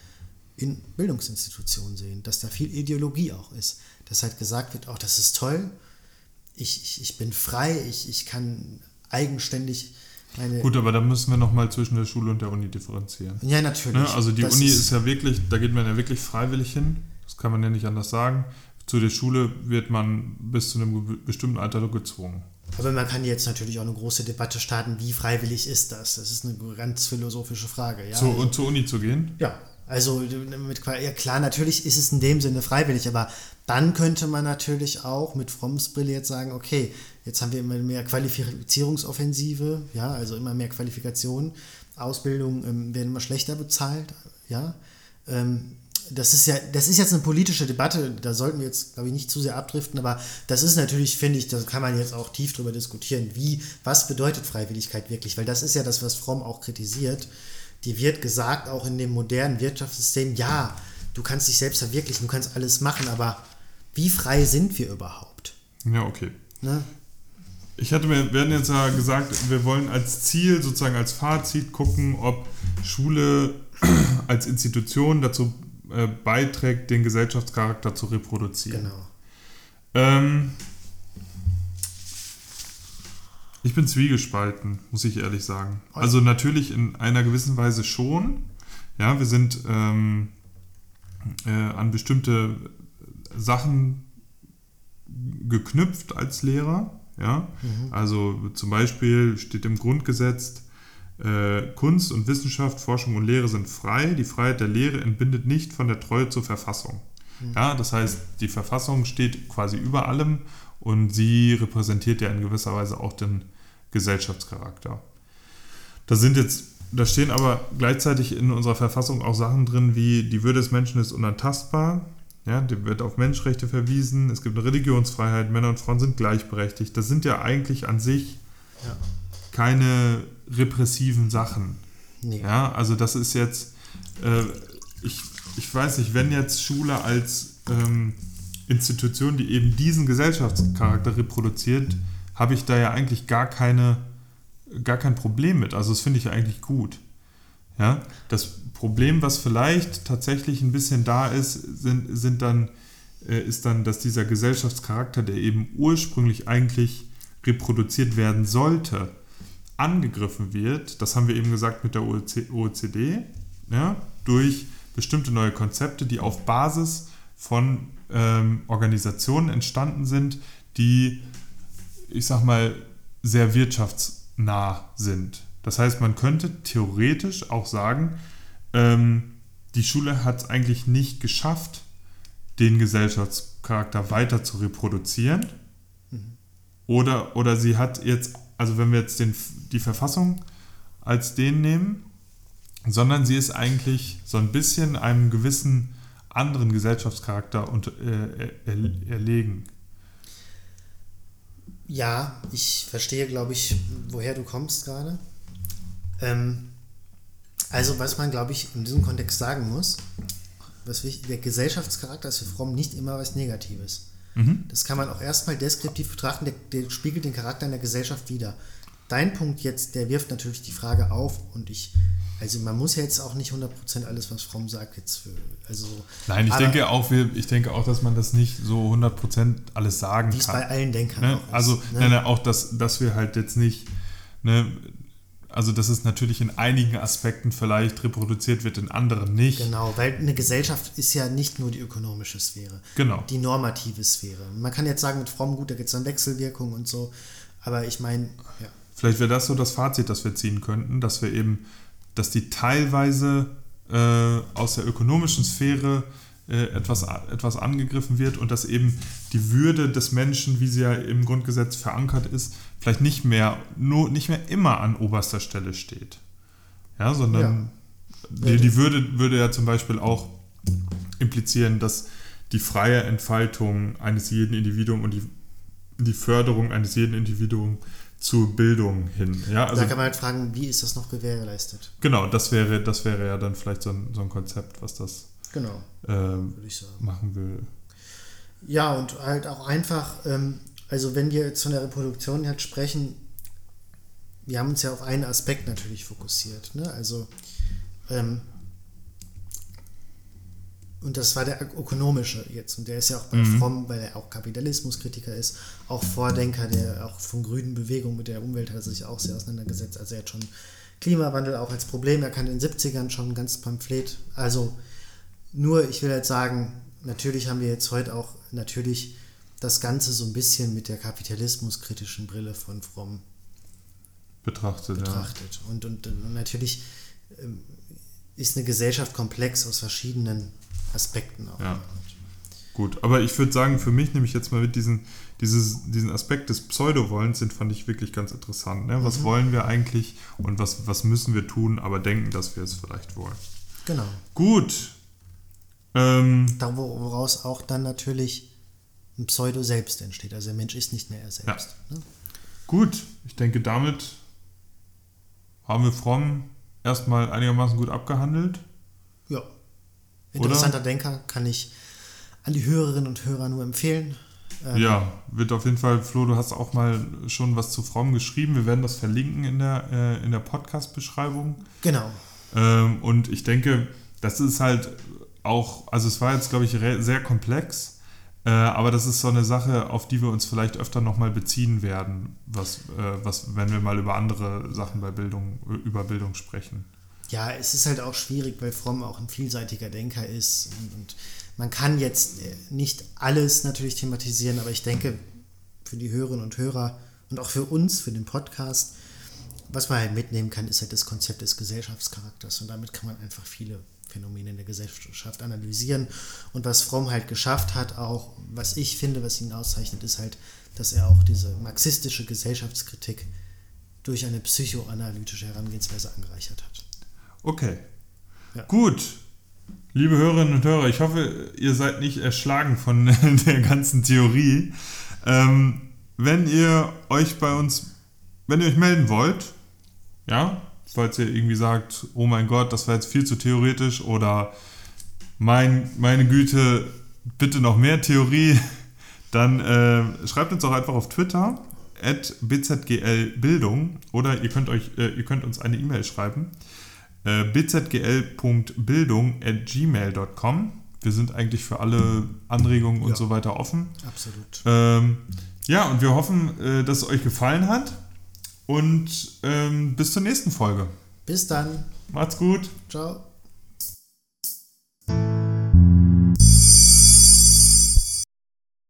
S2: in Bildungsinstitutionen sehen, dass da viel Ideologie auch ist. Dass halt gesagt wird, auch das ist toll, ich, ich, ich bin frei, ich, ich kann eigenständig meine.
S1: gut, aber da müssen wir nochmal zwischen der Schule und der Uni differenzieren.
S2: Ja, natürlich.
S1: Ne? Also die
S2: Das
S1: Uni ist, ja wirklich, da geht man ja wirklich freiwillig hin. Das kann man ja nicht anders sagen. Zu der Schule wird man bis zu einem bestimmten Alter gezwungen.
S2: Aber man kann jetzt natürlich auch eine große Debatte starten, wie freiwillig ist das? Das ist eine ganz philosophische Frage. Ja,
S1: Zu,
S2: also,
S1: und zur Uni zu gehen?
S2: ja also mit, ja klar, natürlich ist es in dem Sinne freiwillig, aber dann könnte man natürlich auch mit Fromms Brille jetzt sagen, okay, jetzt haben wir immer mehr Qualifizierungsoffensive, ja, also immer mehr Qualifikationen, Ausbildung ähm, werden immer schlechter bezahlt, ja. Ähm, das ist ja, das ist jetzt eine politische Debatte, da sollten wir jetzt, glaube ich, nicht zu sehr abdriften, aber das ist natürlich, finde ich, da kann man jetzt auch tief drüber diskutieren, wie, was bedeutet Freiwilligkeit wirklich, weil das ist ja das, was Fromm auch kritisiert. Die wird gesagt, auch in dem modernen Wirtschaftssystem, ja, du kannst dich selbst verwirklichen, du kannst alles machen, aber wie frei sind wir überhaupt?
S1: Ja, okay.
S2: Ne?
S1: Ich hatte mir, wir hatten jetzt ja gesagt, wir wollen als Ziel, sozusagen als Fazit gucken, ob Schule als Institution dazu äh, beiträgt, den Gesellschaftscharakter zu reproduzieren.
S2: Genau.
S1: Ähm, ich bin zwiegespalten, muss ich ehrlich sagen. Also natürlich in einer gewissen Weise schon. Ja, wir sind ähm, äh, an bestimmte Sachen geknüpft als Lehrer. Ja, also zum Beispiel steht im Grundgesetz, Kunst und Wissenschaft, Forschung und Lehre sind frei. Die Freiheit der Lehre entbindet nicht von der Treue zur Verfassung. Mhm. Ja, das heißt, die Verfassung steht quasi über allem und sie repräsentiert ja in gewisser Weise auch den Gesellschaftscharakter. Da sind jetzt, da stehen aber gleichzeitig in unserer Verfassung auch Sachen drin wie die Würde des Menschen ist unantastbar, ja, dem wird auf Menschenrechte verwiesen, es gibt eine Religionsfreiheit, Männer und Frauen sind gleichberechtigt. Das sind ja eigentlich an sich ja. keine repressiven Sachen. Nee. Ja, also das ist jetzt, äh, ich, ich weiß nicht, wenn jetzt Schule als ähm, Institution, die eben diesen Gesellschaftscharakter reproduziert, habe ich da ja eigentlich gar keine, gar kein Problem mit. Also das finde ich eigentlich gut. Ja, das Problem, was vielleicht tatsächlich ein bisschen da ist, sind, sind dann, äh, ist dann, dass dieser Gesellschaftscharakter, der eben ursprünglich eigentlich reproduziert werden sollte, angegriffen wird. Das haben wir eben gesagt mit der OECD, ja, durch bestimmte neue Konzepte, die auf Basis von ähm, Organisationen entstanden sind, die, ich sag mal, sehr wirtschaftsnah sind. Das heißt, man könnte theoretisch auch sagen, ähm, die Schule hat es eigentlich nicht geschafft, den Gesellschaftscharakter weiter zu reproduzieren. Mhm. Oder, oder sie hat jetzt, also wenn wir jetzt den, die Verfassung als den nehmen, sondern sie ist eigentlich so ein bisschen einem gewissen anderen Gesellschaftscharakter und, äh, er, erlegen.
S2: Ja, ich verstehe, glaube ich, woher du kommst gerade. Ähm, also, was man, glaube ich, in diesem Kontext sagen muss, was wichtig, der Gesellschaftscharakter ist für Fromm nicht immer was Negatives. Mhm. Das kann man auch erstmal deskriptiv betrachten, der, der, spiegelt den Charakter in der Gesellschaft wider. Dein Punkt jetzt, der wirft natürlich die Frage auf und ich, also man muss ja jetzt auch nicht 100% alles, was Fromm sagt, jetzt für, also.
S1: Nein, ich denke auch, ich denke auch, dass man das nicht so 100% alles sagen
S2: kann. Wie es bei allen Denkern
S1: ne? auch Also, ist, ne? nein, nein, auch, dass, dass wir halt jetzt nicht, ne, also dass es natürlich in einigen Aspekten vielleicht reproduziert wird, in anderen nicht.
S2: Genau, weil eine Gesellschaft ist ja nicht nur die ökonomische Sphäre,
S1: genau.
S2: die normative Sphäre. Man kann jetzt sagen, mit Fromm, gut, da gibt es dann Wechselwirkungen und so, aber ich meine, ja.
S1: Vielleicht wäre das so das Fazit, das wir ziehen könnten, dass wir eben, dass die teilweise äh, aus der ökonomischen Sphäre äh, etwas, etwas angegriffen wird und dass eben die Würde des Menschen, wie sie ja im Grundgesetz verankert ist, vielleicht nicht mehr, nur, nicht mehr immer an oberster Stelle steht. Ja, sondern ja. Die, die Würde würde ja zum Beispiel auch implizieren, dass die freie Entfaltung eines jeden Individuums und die, die Förderung eines jeden Individuums zur Bildung hin. Ja,
S2: also, da kann man halt fragen, wie ist das noch gewährleistet?
S1: Genau, das wäre, das wäre ja dann vielleicht so ein, so ein Konzept, was das
S2: genau,
S1: äh, machen will.
S2: Ja, und halt auch einfach, ähm, also wenn wir jetzt von der Reproduktion halt sprechen, wir haben uns ja auf einen Aspekt natürlich fokussiert. Ne? Also, ähm, und das war der ökonomische jetzt. Und der ist ja auch bei mhm. Fromm, weil er auch Kapitalismuskritiker ist, auch Vordenker, der auch von grünen Bewegungen mit der Umwelt hat sich auch sehr auseinandergesetzt. Also er hat schon Klimawandel auch als Problem erkannt in den 70ern schon ein ganz Pamphlet. Also nur, ich will halt sagen, natürlich haben wir jetzt heute auch natürlich das Ganze so ein bisschen mit der kapitalismuskritischen Brille von Fromm
S1: betrachtet.
S2: betrachtet. Ja. Und, und, und, natürlich ähm, ist eine Gesellschaft komplex aus verschiedenen Aspekten auch.
S1: Ja. Gut, aber ich würde sagen, für mich nehme ich jetzt mal mit diesen, dieses, diesen Aspekt des Pseudo-Wollens, den fand ich wirklich ganz interessant. Ne? Was mhm. wollen wir eigentlich und was, was müssen wir tun, aber denken, dass wir es vielleicht wollen.
S2: Genau.
S1: Gut.
S2: Ähm, da, woraus auch dann natürlich ein Pseudo-Selbst entsteht. Also der Mensch ist nicht mehr er selbst. Ja. Ne?
S1: Gut, ich denke, damit haben wir Fromm erstmal einigermaßen gut abgehandelt.
S2: Ja. Interessanter Oder? Denker kann ich an die Hörerinnen und Hörer nur empfehlen.
S1: Ähm, ja, wird auf jeden Fall, Flo, du hast auch mal schon was zu Fromm geschrieben. Wir werden das verlinken in der, äh, in der Podcast-Beschreibung.
S2: Genau.
S1: Ähm, und ich denke, das ist halt auch, also es war jetzt, glaube ich, sehr komplex. Äh, aber das ist so eine Sache, auf die wir uns vielleicht öfter nochmal beziehen werden, was, äh, was, wenn wir mal über andere Sachen bei Bildung, über Bildung sprechen.
S2: Ja, es ist halt auch schwierig, weil Fromm auch ein vielseitiger Denker ist. Und, und man kann jetzt äh, nicht alles natürlich thematisieren, aber ich denke, für die Hörerinnen und Hörer und auch für uns, für den Podcast, was man halt mitnehmen kann, ist halt das Konzept des Gesellschaftscharakters. Und damit kann man einfach viele Phänomene in der Gesellschaft analysieren. Und was Fromm halt geschafft hat, auch was ich finde, was ihn auszeichnet, ist halt, dass er auch diese marxistische Gesellschaftskritik durch eine psychoanalytische Herangehensweise angereichert hat.
S1: Okay. Ja. Gut. Liebe Hörerinnen und Hörer, ich hoffe, ihr seid nicht erschlagen von der ganzen Theorie. Ähm, wenn ihr euch bei uns, wenn ihr euch melden wollt, ja, falls ihr irgendwie sagt, oh mein Gott, das war jetzt viel zu theoretisch oder mein, meine Güte, bitte noch mehr Theorie, dann äh, schreibt uns auch einfach auf Twitter at bzglbildung oder ihr könnt, euch, äh, ihr könnt uns eine E-Mail schreiben äh, bzgl.bildung at gmail.com. Wir sind eigentlich für alle Anregungen und ja. so weiter offen.
S2: Absolut.
S1: Ähm, ja, und wir hoffen, äh, dass es euch gefallen hat. Und ähm, bis zur nächsten Folge.
S2: Bis dann.
S1: Macht's gut.
S2: Ciao.